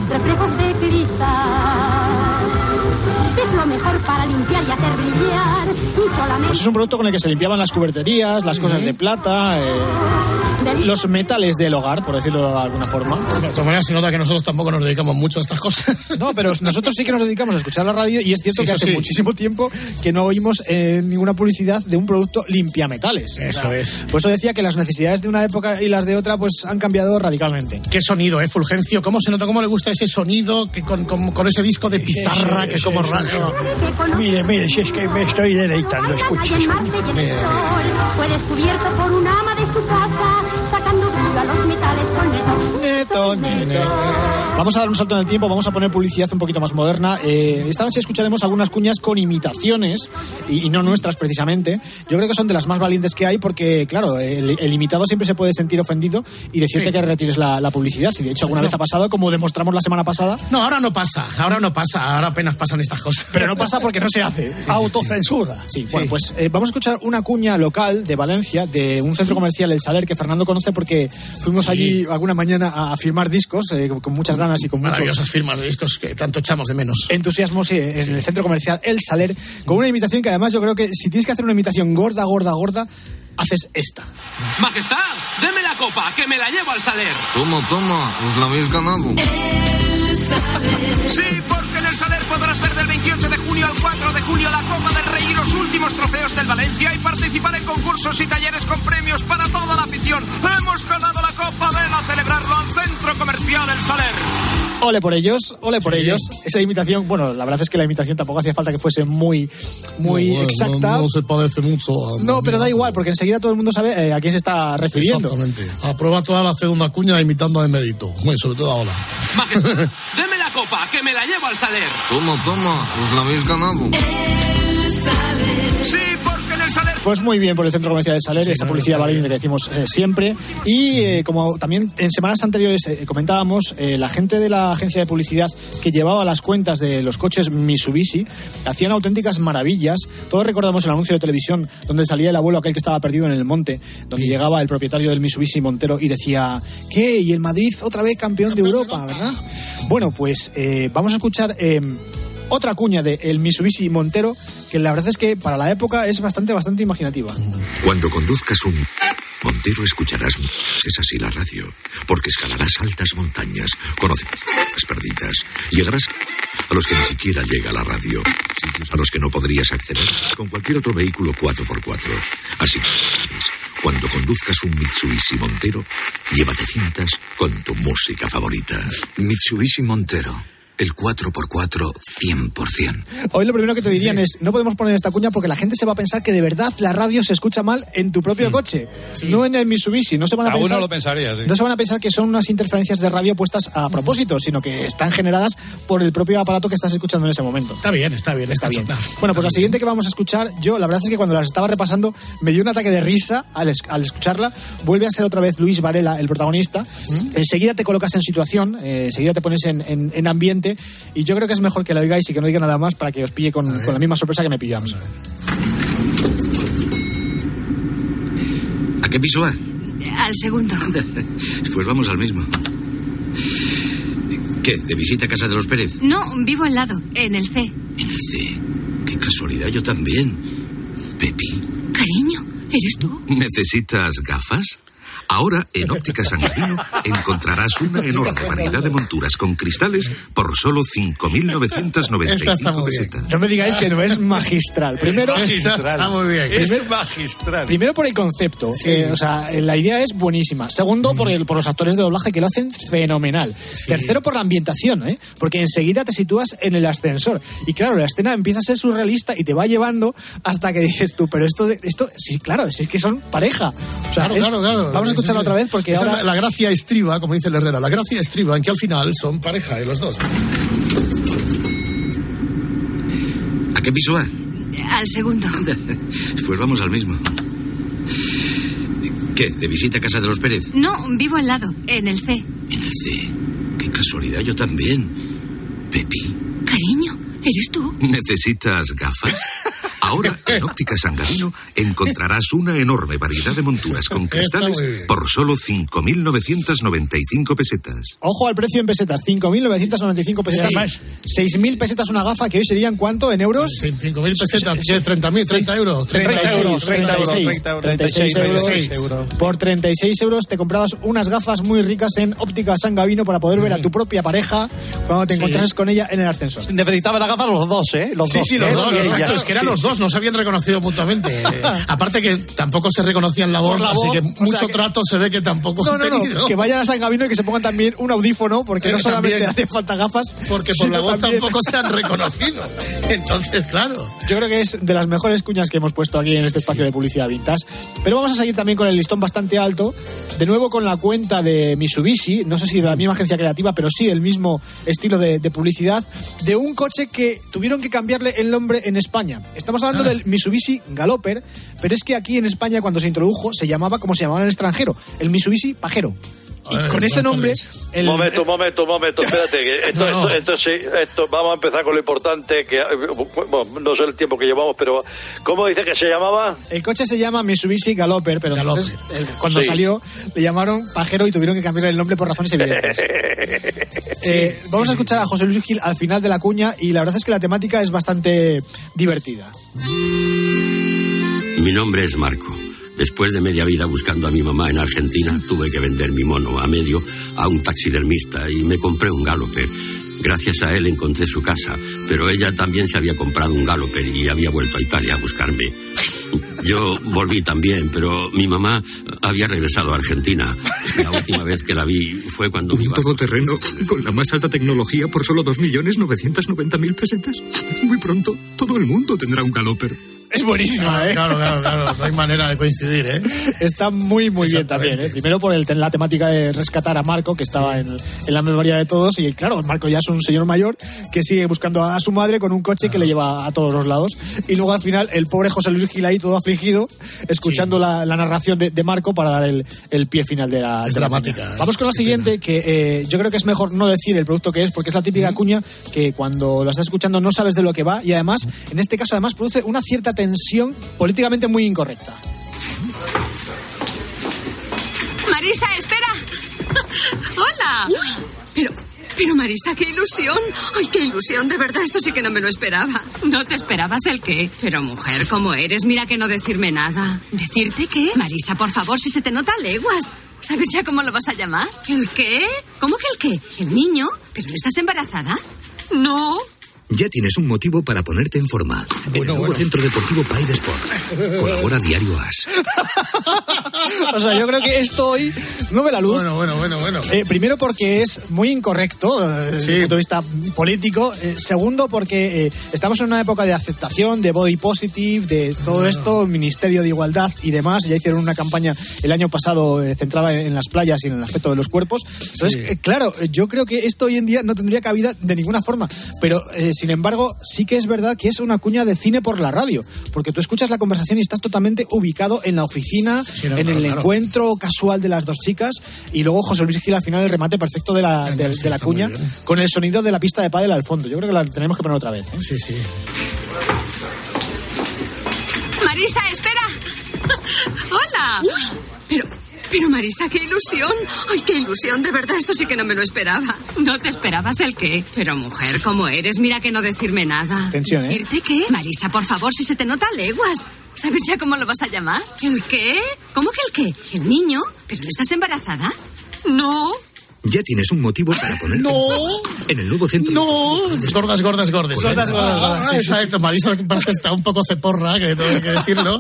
reflejos de cristal. Es lo mejor para limpiar y hacer brillar. Pues es un producto con el que se limpiaban las cuberterías, las cosas de plata, eh, los metales del hogar, por decirlo de alguna forma. De todas maneras, se nota que nosotros tampoco nos dedicamos mucho a estas cosas. No, pero nosotros sí que nos dedicamos a escuchar la radio y es cierto Sí, que hace sí. muchísimo tiempo que no oímos eh, ninguna publicidad de un producto limpiametales. Eso es. Por eso decía que las necesidades de una época y las de otra pues han cambiado radicalmente. Qué sonido, ¿eh? Fulgencio. ¿Cómo se nota? ¿Cómo le gusta ese sonido que con, con- con ese disco de pizarra Sí, que como sí, radio? Mire, mire, si es que me estoy deleitando, Fue descubierto por un ama de su casa, sacando brillo a los metales con netol. Netol, Vamos a dar un salto en el tiempo, vamos a poner publicidad un poquito más moderna. Eh, esta noche escucharemos algunas cuñas con imitaciones, y, y no nuestras precisamente. Yo creo que son de las más valientes que hay porque, claro, el, el imitado siempre se puede sentir ofendido y decirte Sí. que retires la, la publicidad. Y de hecho alguna No. vez ha pasado, como demostramos la semana pasada. No, ahora no pasa, ahora no pasa, ahora apenas pasan estas cosas. Pero no pasa porque no se hace. Autocensura. Sí, bueno, pues eh, vamos a escuchar una cuña local de Valencia, de un centro comercial, El Saler, que Fernando conoce porque fuimos allí alguna mañana a, a firmar discos eh, con muchas ganas y con mucho Maravillosas firmas de discos que tanto echamos de menos. entusiasmo sí, en el centro comercial El Saler, con una imitación que además yo creo que si tienes que hacer una imitación gorda, gorda, gorda, haces esta. Majestad, deme la copa, que me la llevo al saler. Toma, toma, os la habéis ganado. Sí, porque en el Saler podrás ver del 28 de junio al 4 de julio la Copa del Rey y los últimos trofeos del Valencia y participar en concursos y talleres con premios para toda la afición. Hemos ganado la Copa, ven a celebrarlo al Centro Comercial El Saler. Ole por ellos, ole por Sí. ellos. Esa imitación, bueno, la verdad es que la imitación tampoco hacía falta que fuese muy, muy No, exacta. No, no se parece mucho. a- No, pero da igual, porque enseguida todo el mundo sabe eh, a quién se está refiriendo. Exactamente. Aprueba toda la segunda cuña imitando a Emérito. Bueno, sobre todo ahora. Majestad, deme la copa, que me la llevo al Saler. Toma, toma, os la habéis ganado. Sí, porque en el Saler Pues muy bien por el Centro Comercial de Saler, esa publicidad valiente que decimos eh, siempre. Y eh, como también en semanas anteriores eh, comentábamos, eh, la gente de la agencia de publicidad que llevaba las cuentas de los coches Mitsubishi hacían auténticas maravillas. Todos recordamos el anuncio de televisión donde salía el abuelo aquel que estaba perdido en el monte, donde llegaba el propietario del Mitsubishi Montero y decía, ¿qué? Y el Madrid otra vez campeón de Europa, ¿verdad? Bueno, pues eh, vamos a escuchar... otra cuña de el Mitsubishi Montero, que la verdad es que para la época es bastante, bastante imaginativa. Cuando conduzcas un Montero escucharás es así la radio, porque escalarás altas montañas, conocerás perdidas, llegarás a los que ni siquiera llega la radio, sitios a los que no podrías acceder con cualquier otro vehículo 4x4. Así que, cuando conduzcas un Mitsubishi Montero, llévate cintas con tu música favorita. Mitsubishi Montero, el 4x4 100%. Hoy lo primero que te dirían es, no podemos poner esta cuña porque la gente se va a pensar que de verdad la radio se escucha mal en tu propio coche, no en el Mitsubishi. No se van a Alguno pensar, lo pensaría, sí. no se van a pensar que son unas interferencias de radio puestas a propósito, sino que están generadas por el propio aparato que estás escuchando en ese momento. Está bien, está bien. Está bien. Está Bueno, pues la siguiente que vamos a escuchar, yo la verdad es que cuando las estaba repasando me dio un ataque de risa al, es- al escucharla. Vuelve a ser otra vez Luis Varela, el protagonista. Enseguida te colocas en situación, eh, enseguida te pones en, en- en ambiente y yo creo que es mejor que la oigáis y que no diga nada más para que os pille con, con la misma sorpresa que me pillamos. ¿A qué piso va? Al segundo. Pues vamos al mismo. ¿Qué? ¿De visita a casa de los Pérez? No, vivo al lado, en el C. En el C. Qué casualidad, yo también. Pepi. Cariño, ¿eres tú? ¿Necesitas gafas? Ahora, en Óptica San Gabino, encontrarás una enorme variedad de monturas con cristales por solo 5.995 pesetas. No me digáis que no es magistral. Primero, Está muy bien. Primer- magistral. Primero por el concepto, que, o sea, la idea es buenísima. Segundo por, el, por los actores de doblaje que lo hacen fenomenal. Tercero por la ambientación, ¿eh? porque enseguida te sitúas en el ascensor. Y claro, la escena empieza a ser surrealista y te va llevando hasta que dices tú, pero esto, de- esto sí, claro, si es que son pareja. O sea, Claro, es- claro, claro. Vamos Sí, escucharlo otra vez porque ahora... la, la gracia estriba, como dice el Herrera, la gracia estriba en que al final son pareja de los dos. ¿A qué piso va? Al segundo. Pues vamos al mismo. ¿Qué? ¿De visita a casa de los Pérez? No, vivo al lado, en el C. En el C. Qué casualidad, yo también. Pepi. Cariño, ¿eres tú? ¿Necesitas gafas? Ahora, en Óptica San Gabino, encontrarás una enorme variedad de monturas con cristales por solo 5.995 pesetas. Ojo al precio en pesetas, 5.995 pesetas. Sí. 6.000 pesetas una gafa, que hoy serían ¿cuánto en euros? 5.000 pesetas, ¿qué? 30.000, 30 euros. 30 euros, 36, 36 euros. Por 36 euros te comprabas unas gafas muy ricas en Óptica San Gavino para poder ver a tu propia pareja cuando te encontrases con ella en el ascensor. Necesitaban las gafas los dos, ¿eh? Los Sí, dos. sí, los él dos, exacto, es que eran Sí. los dos, no se habían reconocido mutuamente. Aparte que tampoco se reconocían la voz, la así voz, que mucho sea que- trato se ve que tampoco No, han tenido. no, que vayan a San Gavino y que se pongan también un audífono, porque Eh, no solamente también. hace falta gafas, Porque por la voz también- tampoco se han reconocido. Entonces, claro. Yo creo que es de las mejores cuñas que hemos puesto aquí en este espacio de publicidad vintage. Pero vamos a seguir también con el listón bastante alto. De nuevo con la cuenta de Mitsubishi, no sé si de la misma agencia creativa, pero sí el mismo estilo de, de publicidad, de un coche que tuvieron que cambiarle el nombre en España. Estamos hablando Ah. del Mitsubishi Galoper, pero es que aquí en España cuando se introdujo se llamaba como se llamaba en el extranjero, el Mitsubishi Pajero. Y con ese nombre... el- momento, momento, momento, espérate, que esto, No. esto, esto sí, esto, vamos a empezar con lo importante, que bueno, no sé el tiempo que llevamos, pero ¿cómo dice que se llamaba? El coche se llama Mitsubishi Galoper, pero entonces el- cuando Sí. salió le llamaron Pajero y tuvieron que cambiar el nombre por razones evidentes. Eh, vamos a escuchar a José Luis Gil al final de la cuña y la verdad es que la temática es bastante divertida. Mi nombre es Marco. Después de media vida buscando a mi mamá en Argentina, tuve que vender mi mono a medio a un taxidermista y me compré un Galloper. Gracias a él encontré su casa, pero ella también se había comprado un Galloper y había vuelto a Italia a buscarme. Yo volví también, pero mi mamá había regresado a Argentina. La última vez que la vi fue cuando Un todoterreno con la más alta tecnología por solo 2.990.000 pesetas. Muy pronto, todo el mundo tendrá un Galloper. Es buenísima, ¿eh? Claro, claro, claro. No hay manera de coincidir, ¿eh? Está muy, muy bien también. ¿eh? Primero por el, la temática de rescatar a Marco, que estaba en, en la memoria de todos. Y claro, Marco ya es un señor mayor que sigue buscando a su madre con un coche que le lleva a todos los lados. Y luego al final, el pobre José Luis Gil ahí todo afligido, escuchando la, la narración de, de Marco para dar el, el pie final de la. Es de la dramática, es- Vamos con la siguiente, que eh, yo creo que es mejor no decir el producto que es, porque es la típica cuña que cuando la estás escuchando no sabes de lo que va. Y además, en este caso, además produce una cierta tensión políticamente muy incorrecta. Marisa, espera. Hola. Pero, pero Marisa, qué ilusión. Ay, qué ilusión, de verdad, esto sí que no me lo esperaba. ¿No te esperabas el qué? Pero mujer, ¿cómo eres? Mira que no decirme nada. ¿Decirte qué? Marisa, por favor, si se te nota leguas. ¿Sabes ya cómo lo vas a llamar? ¿El qué? ¿Cómo que el qué? ¿El niño? ¿Pero no estás embarazada? No. Ya tienes un motivo para ponerte en forma. en el nuevo centro deportivo Pai de Sport. Colabora Diario As. o sea, yo creo que esto hoy no ve la luz. Bueno, bueno, bueno, bueno. Eh, primero porque es muy incorrecto eh, desde el punto de vista político. Eh, segundo porque eh, estamos en una época de aceptación, de body positive, de todo esto, Ministerio de Igualdad y demás. Ya hicieron una campaña el año pasado eh, centrada en, las playas y en el aspecto de los cuerpos. Entonces, eh, claro, yo creo que esto hoy en día no tendría cabida de ninguna forma. Pero, eh, sin embargo, sí que es verdad que es una cuña de cine por la radio. Porque tú escuchas la conversación y estás totalmente ubicado en la oficina, no, en claro, el claro. encuentro casual de las dos chicas y luego José Luis Gil al final el remate perfecto de la, de, de la cuña con el sonido de la pista de pádel al fondo. Yo creo que la tenemos que poner otra vez. ¿eh? Sí, sí. Marisa, espera. Hola. Pero Marisa, qué ilusión. Ay, qué ilusión, de verdad, esto sí que no me lo esperaba. ¿No te esperabas el qué? Pero mujer, ¿cómo eres? Mira que no decirme nada. Tensión, ¿eh? ¿Decirte qué? Marisa, por favor, si se te nota leguas. ¿Sabes ya cómo lo vas a llamar? ¿El qué? ¿Cómo que el qué? ¿El niño? ¿Pero no estás embarazada? No. Ya tienes un motivo para ponerte No. en el nuevo centro. No, gordas, gordas, gordas. Gordas, gordas, gordas. Ah, Sí, sí, sí. exacto, que pasa está un poco ceporra, que tengo que decirlo.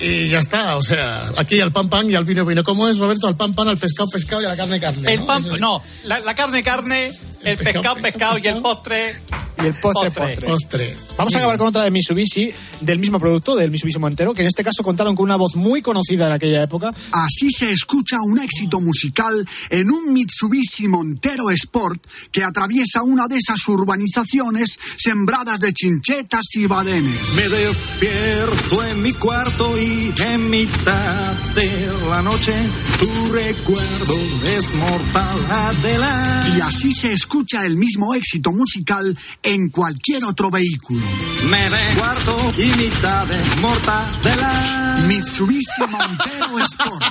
y ya está, o sea, aquí al pan pan y al vino vino. ¿Cómo es, Roberto? Al pan pan, al pescado pescado y a la carne carne. El ¿no? pan, no, la, la carne carne, el pescado, pescado y el postre. Y el postre, Postre. postre. Postre. Vamos a acabar con otra de Mitsubishi, del mismo producto, del Mitsubishi Montero, que en este caso contaron con una voz muy conocida en aquella época. Así se escucha un éxito musical en un Mitsubishi Montero Sport que atraviesa una de esas urbanizaciones sembradas de chinchetas y badenes. Me despierto en mi cuarto y en mitad de la noche tu recuerdo es mortal Adela. Y así se escucha el mismo éxito musical en cualquier otro vehículo. Me de cuarto y mitad de mortadela. Mitsubishi Montero Sport.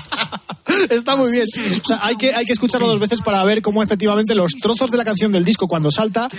Está muy bien. O sea, hay, que, hay que escucharlo dos veces para ver cómo efectivamente los trozos de la canción del disco cuando salta,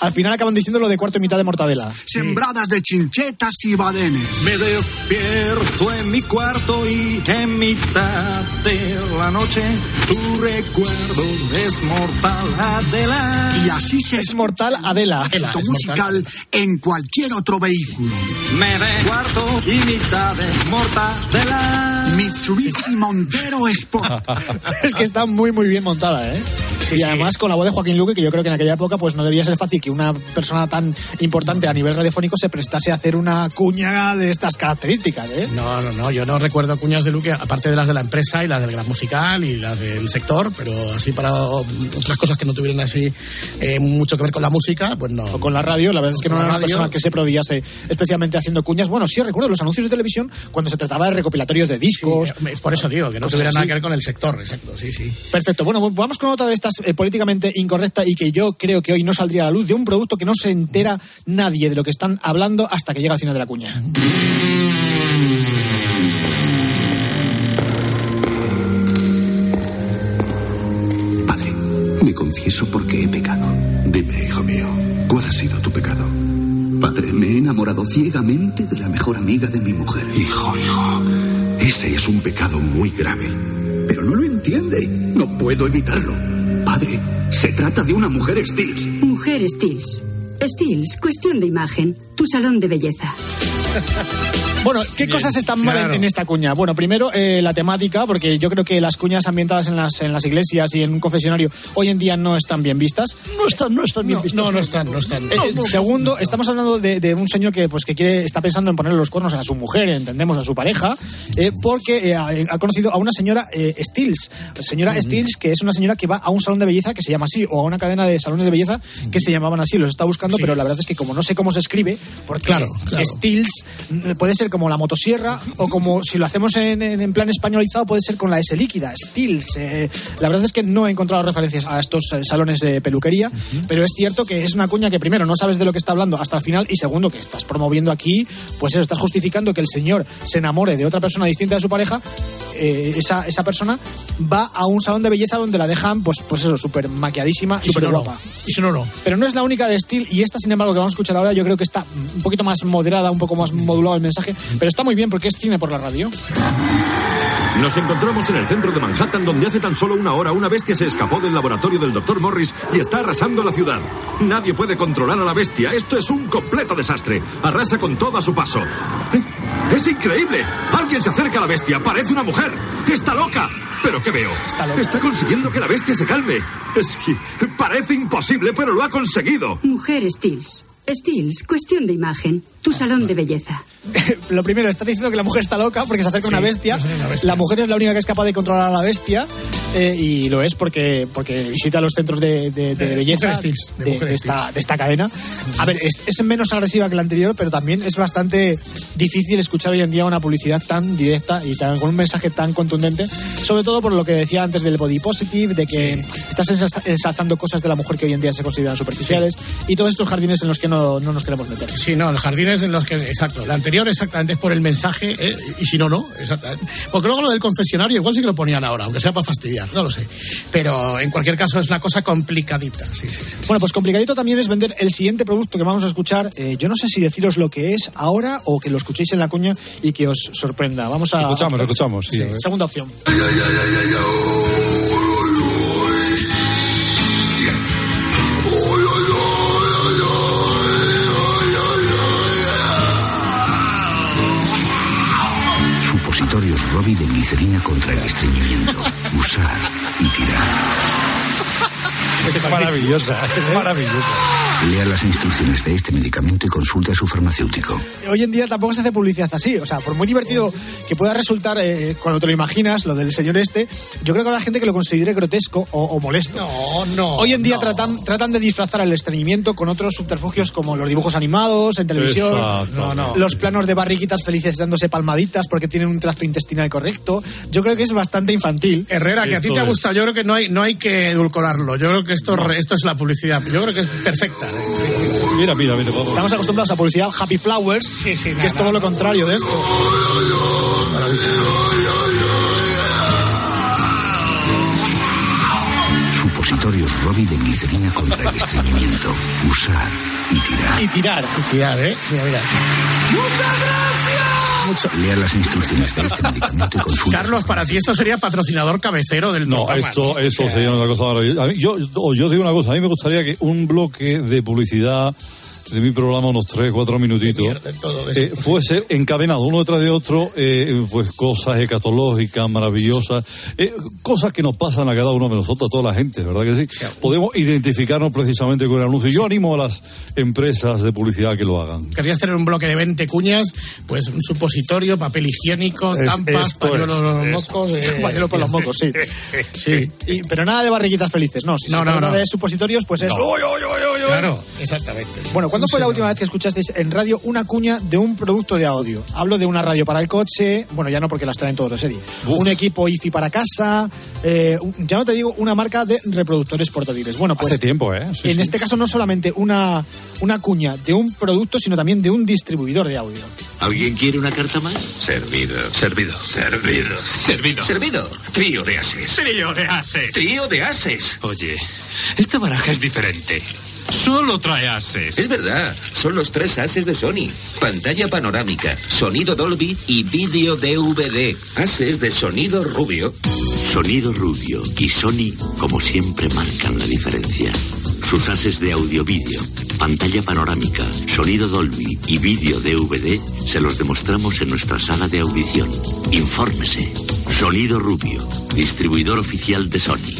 al final acaban diciendo lo de cuarto y mitad de mortadela. Sembradas de chinchetas y badenes. Me despierto en mi cuarto y en mitad de la noche tu recuerdo es mortal Adela. Y así se Es mortal Adela. éxito es mortal. musical en cualquier otro vehículo. Me cuarto y mitad de mortadela. Mitsubishi Montero Sport. es que está muy, muy bien montada, ¿eh? Y además con la voz de Joaquín Luque, que yo creo que en aquella época pues no debía ser fácil que una persona tan importante a nivel radiofónico se prestase a hacer una cuña de estas características, ¿eh? No, no, no, yo no recuerdo cuñas de Luque, aparte de las de la empresa y las del gran musical y las del sector, pero así para otras cosas que no tuvieran así eh, mucho que ver con la música, pues no. O con la radio, la verdad es que no era una persona que se prodigiase especialmente haciendo cuñas. Bueno, sí recuerdo los anuncios de televisión cuando se trataba de recopilatorios de discos. Eh, Por eso digo, que no tuviera nada que ver con el sector, exacto, sí, sí. Perfecto. Bueno, vamos con otra de estas eh, políticamente incorrecta y que yo creo que hoy no saldría a la luz de un producto que no se entera nadie de lo que están hablando hasta que llega al final de la cuña. Padre, me confieso porque he pecado. Dime, hijo mío, ¿cuál ha sido tu pecado? Padre, me he enamorado ciegamente de la mejor amiga de mi mujer. Hijo, hijo, ese es un pecado muy grave. Pero no lo entiende. No puedo evitarlo. Padre, se trata de una mujer Stills. Mujer Stills. Stills, cuestión de imagen. Tu salón de belleza. Bueno, ¿qué cosas están mal en- claro. en, esta cuña? Bueno, primero eh, la temática, porque yo creo que las cuñas ambientadas en las, en las iglesias y en un confesionario hoy en día no están bien vistas. No están, no están bien No, vistos. no, no están, no están. Eh, eh, segundo, estamos hablando de, de un señor que, pues, que quiere, está pensando en ponerle los cuernos a su mujer, entendemos, a su pareja, eh, porque eh, ha, ha conocido a una señora eh, Stills. Señora Stills, que es una señora que va a un salón de belleza que se llama así, o a una cadena de salones de belleza que se llamaban así. Los está buscando, Sí. pero la verdad es que como no sé cómo se escribe, porque Claro, claro. Stills mm, puede ser como la motosierra o como si lo hacemos en, en- plan españolizado puede ser con la S líquida, Stills. Eh, la verdad es que no he encontrado referencias a estos eh, salones de peluquería, pero es cierto que es una cuña que primero no sabes de lo que está hablando hasta el final y segundo que estás promoviendo aquí, pues eso, estás justificando que el señor se enamore de otra persona distinta de su pareja, eh, esa, esa persona va a un salón de belleza donde la dejan, pues, pues eso, súper maquilladísima, Y súper guapa. Y no. Pero no es la única de Steel y esta, sin embargo, que vamos a escuchar ahora, yo creo que está un poquito más moderada, un poco más modulado el mensaje, pero está muy bien porque es cine por la radio. Nos encontramos en el centro de Manhattan donde hace tan solo una hora una bestia se escapó del laboratorio del Dr. Morris y está arrasando la ciudad. Nadie puede controlar a la bestia. Esto es un completo desastre. Arrasa con todo a su paso. ¡Es increíble! Alguien se acerca a la bestia. Parece una mujer. ¡Está loca! ¿Pero qué veo? Está, consiguiendo que la bestia se calme. Sí, parece imposible, pero lo ha conseguido. Mujer Stills. Stills, cuestión de imagen. Tu salón de belleza. Lo primero, está diciendo que la mujer está loca porque se acerca Sí, una, bestia. es una bestia. La mujer es la única que es capaz de controlar a la bestia. eh, y lo es porque, porque visita los centros de, de- de De belleza esta, de esta cadena. A ver, es, es menos agresiva que la anterior, pero también es bastante difícil escuchar hoy en día una publicidad tan directa y tan, con un mensaje tan contundente, sobre todo por lo que decía antes del body positive, de que estás ensalza- ensalzando cosas de la mujer que hoy en día se consideran superficiales y todos estos jardines en los que no, no nos queremos meter. Sí, no, los jardines en los que. Exacto. La anterior exactamente es por el mensaje, ¿eh? y si no, no. Exactamente. Porque luego lo del confesionario igual sí que lo ponían ahora, aunque sea para fastidiar, no lo sé. Pero en cualquier caso es una cosa complicadita. Sí, sí, sí. Bueno, pues complicadito también es vender el siguiente producto que vamos a escuchar. Eh, yo no sé si deciros lo que es ahora o que lo escuchéis en la cuña y que os sorprenda. Vamos a. Escuchamos, escuchamos, sí, segunda opción. Contra el estreñimiento. Usar y tirar. Es maravillosa, es maravillosa. Lea las instrucciones de este medicamento y consulte a su farmacéutico. Hoy en día tampoco se hace publicidad así. O sea, por muy divertido que pueda resultar eh, cuando te lo imaginas, lo del señor este, yo creo que habrá gente que lo considere grotesco o, o molesto. No, no. Hoy en día tratan, tratan de disfrazar el estreñimiento con otros subterfugios como los dibujos animados en televisión. No, no. los planos de barriguitas felices dándose palmaditas porque tienen un tracto intestinal correcto. Yo creo que es bastante infantil. Herrera, que a ti te ha gustado, yo creo que no hay, no hay que edulcorarlo. Yo creo que esto, esto es la publicidad. Yo creo que es perfecta. Mira, mira, mira. vamos. Estamos acostumbrados a publicidad Happy Flowers, que es todo lo contrario de esto. Supositorios Robbie de glicerina contra el estreñimiento. Usar y tirar. Y tirar. Y tirar, ¿eh? Mira, mira. Lea las instrucciones de este medicamento y consulte. Carlos, para ti esto sería patrocinador cabecero del No, programa. esto, eso sería una cosa maravillosa. A mí- yo, yo digo una cosa, a mí me gustaría que un bloque de publicidad de mi programa, unos tres, cuatro minutitos, todo eh, fuese encadenado uno detrás de otro, eh, pues cosas escatológicas, maravillosas, eh, cosas que nos pasan a cada uno de nosotros, a toda la gente, ¿verdad que sí? Podemos identificarnos precisamente con el anuncio. Yo animo a las empresas de publicidad a que lo hagan. Querías tener un bloque de 20 cuñas, pues un supositorio, papel higiénico, Es- tampas, esto es, pañuelo por los mocos. eh, Pañuelo por los mocos, sí. Sí. Y- pero nada de barriguitas felices, no. Si No, se no, no. de supositorios, pues es. No. ¡Uy, uy, uy, uy, uy! Claro, exactamente. Bueno, ¿cuándo fue la última vez que escuchasteis en radio una cuña de un producto de audio? Hablo de una radio para el coche, bueno, ya no porque las traen todos de serie. Un equipo IFI para casa, eh, ya no te digo una marca de reproductores portátiles. Bueno, pues Hace tiempo, ¿eh? Sí, en sí. este caso no solamente una, una cuña de un producto, sino también de un distribuidor de audio. ¿Alguien quiere una carta más? Servido. Servido. Servido. Servido. Servido. Trío de ases. Trío de ases. Trío de ases. Oye, esta baraja es diferente. Solo trae ases. Es verdad, son los tres ases de Sony. Pantalla panorámica, sonido Dolby y vídeo DVD. Ases de sonido rubio. Sonido Rubio y Sony, como siempre, marcan la diferencia. Sus ases de audio-vídeo, pantalla panorámica, sonido Dolby y vídeo DVD se los demostramos en nuestra sala de audición. Infórmese. Sonido Rubio, distribuidor oficial de Sony.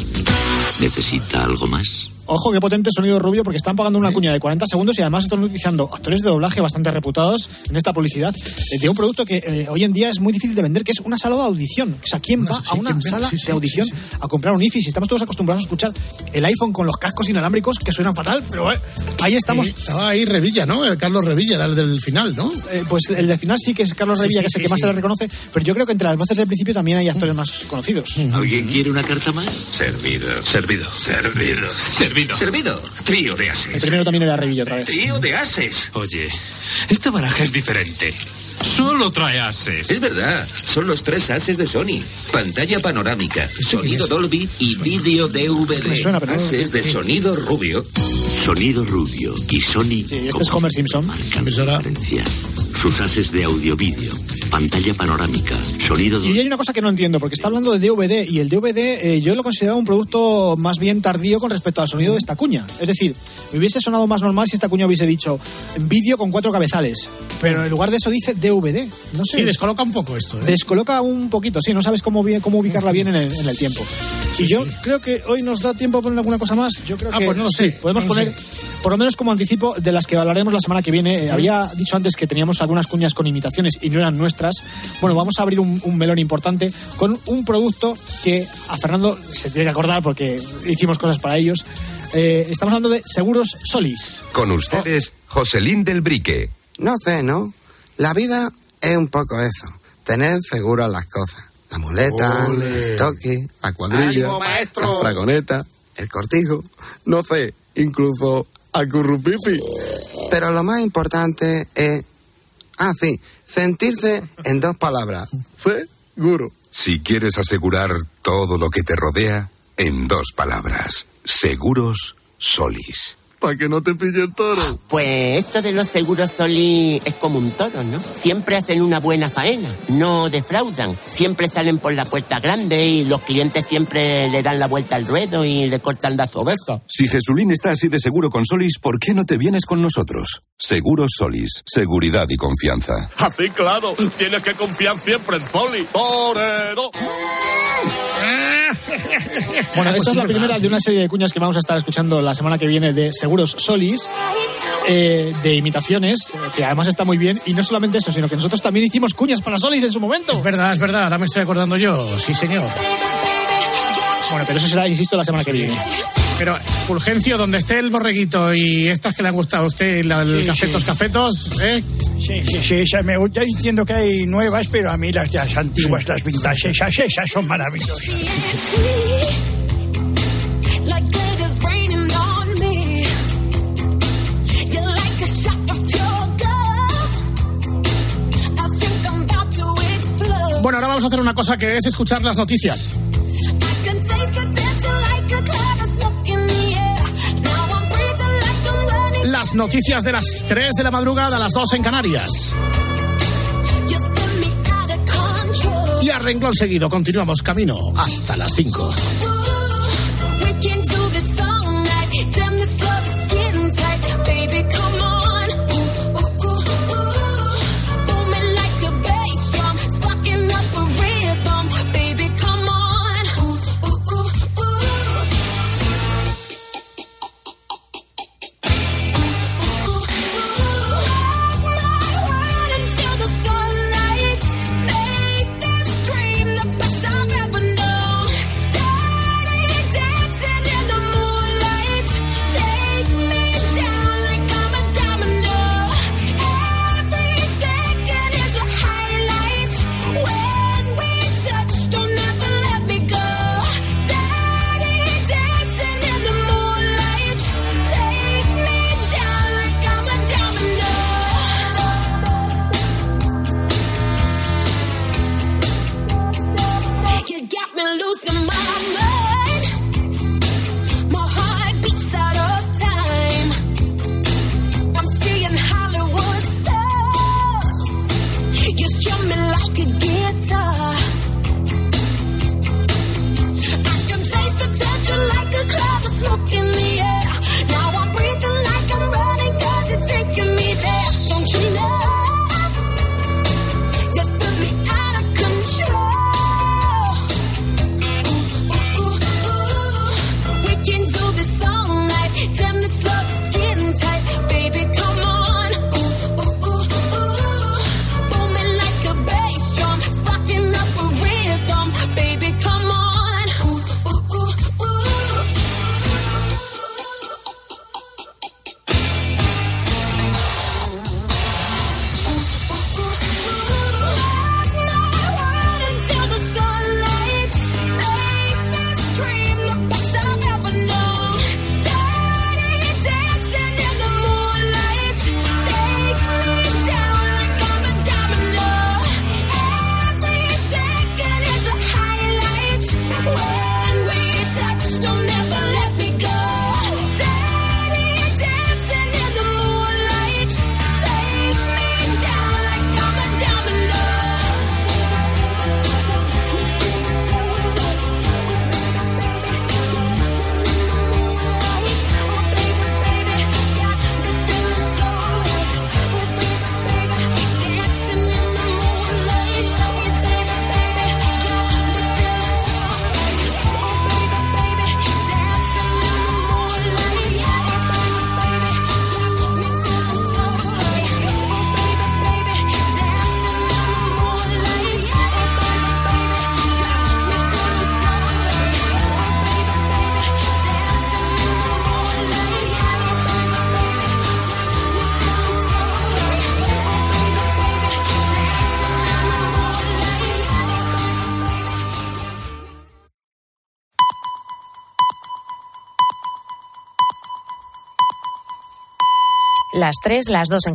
¿Necesita algo más? Ojo, qué potente sonido rubio, porque están pagando una cuña de 40 segundos y además están utilizando actores de doblaje bastante reputados en esta publicidad eh, de un producto que eh, hoy en día es muy difícil de vender, que es una sala de audición. O sea, ¿quién va sí, a una sala Sí, sí, de audición sí, a comprar un IFI? Si estamos todos acostumbrados a escuchar el iPhone con los cascos inalámbricos que suenan fatal, pero eh, ahí estamos. Estaba ahí Revilla, ¿no? El Carlos Revilla era el del final, ¿no? Eh, pues el de final sí que es Carlos Sí, Revilla, sí, que es el sí, que más sí. se le reconoce, pero yo creo que entre las voces del principio también hay actores más conocidos. ¿Alguien quiere una carta más? Servido. Servido. Servido. Servido. Servido. Trío de El ases. primero también era Revilla otra vez. Trío de ases. Oye, esta baraja es diferente. Solo trae ases. Es verdad, son los tres ases de Sony. Pantalla panorámica, sonido Dolby y vídeo DVD. Suena, pero Ases de sí. sonido rubio. Sonido Rubio y Sony, Este es Homer Simpson. Sus ases de audio-vídeo, pantalla panorámica, sonido Y hay una cosa que no entiendo, porque está hablando de DVD y el DVD eh, yo lo consideraba un producto más bien tardío con respecto al sonido de esta cuña. Es decir, me hubiese sonado más normal si esta cuña hubiese dicho vídeo con cuatro cabezales, pero en lugar de eso dice DVD. No sé. Sí, descoloca un poco esto. ¿eh? Descoloca un poquito, sí, no sabes cómo, bien- cómo ubicarla bien en el, en el tiempo. y yo creo que hoy nos da tiempo a poner alguna cosa más. Yo creo Ah, que pues no lo sí, sé, podemos no poner, por lo menos como anticipo, de las que hablaremos la semana que viene. Eh, Había dicho antes que teníamos algunas cuñas con imitaciones y no eran nuestras. Bueno, vamos a abrir un, un melón importante con un producto que a Fernando se tiene que acordar porque hicimos cosas para ellos. Eh, estamos hablando de Seguros Solis. Con ustedes, Joselín del Brique. No sé, ¿no? La vida es un poco eso. Tener seguras las cosas. La muleta, el toque, la cuadrilla, la fragoneta, el cortijo, no sé, incluso a currupipi. Pero lo más importante es... Ah, sí, sentirse en dos palabras. Seguro. Si quieres asegurar todo lo que te rodea, en dos palabras. Seguros Solis. Para que no te pille el toro. Pues esto de los seguros Soli es como un toro, ¿no? Siempre hacen una buena faena, no defraudan. Siempre salen por la puerta grande y los clientes siempre le dan la vuelta al ruedo y le cortan las ovejas. Si Jesulín está así de seguro con Solis, ¿por qué no te vienes con nosotros? Seguros Solis. Seguridad y confianza. Así, claro. Tienes que confiar siempre en Soli. Torero. Bueno, esta es la primera de una serie de cuñas que vamos a estar escuchando la semana que viene de Seguros Solis, eh, de imitaciones, eh, que además está muy bien. Y no solamente eso, sino que nosotros también hicimos cuñas para Solis en su momento. Es verdad, es verdad. Ahora me estoy acordando yo. Sí, señor. Bueno, pero eso será, insisto, la semana que viene. Pero, Fulgencio, donde esté el borreguito y estas que le han gustado a usted, la, el Sí, cafetos, sí. cafetos, ¿eh? Sí, sí, sí, esas me gusta. Entiendo que hay nuevas, pero a mí las, las antiguas, las vintage, esas, esas son maravillosas. Bueno, ahora vamos a hacer una cosa que es escuchar las noticias. Las noticias de las 3 de la madrugada, a las 2 en Canarias. Y a renglón seguido, continuamos camino hasta las 5. Las 3, las 2 en Canarias.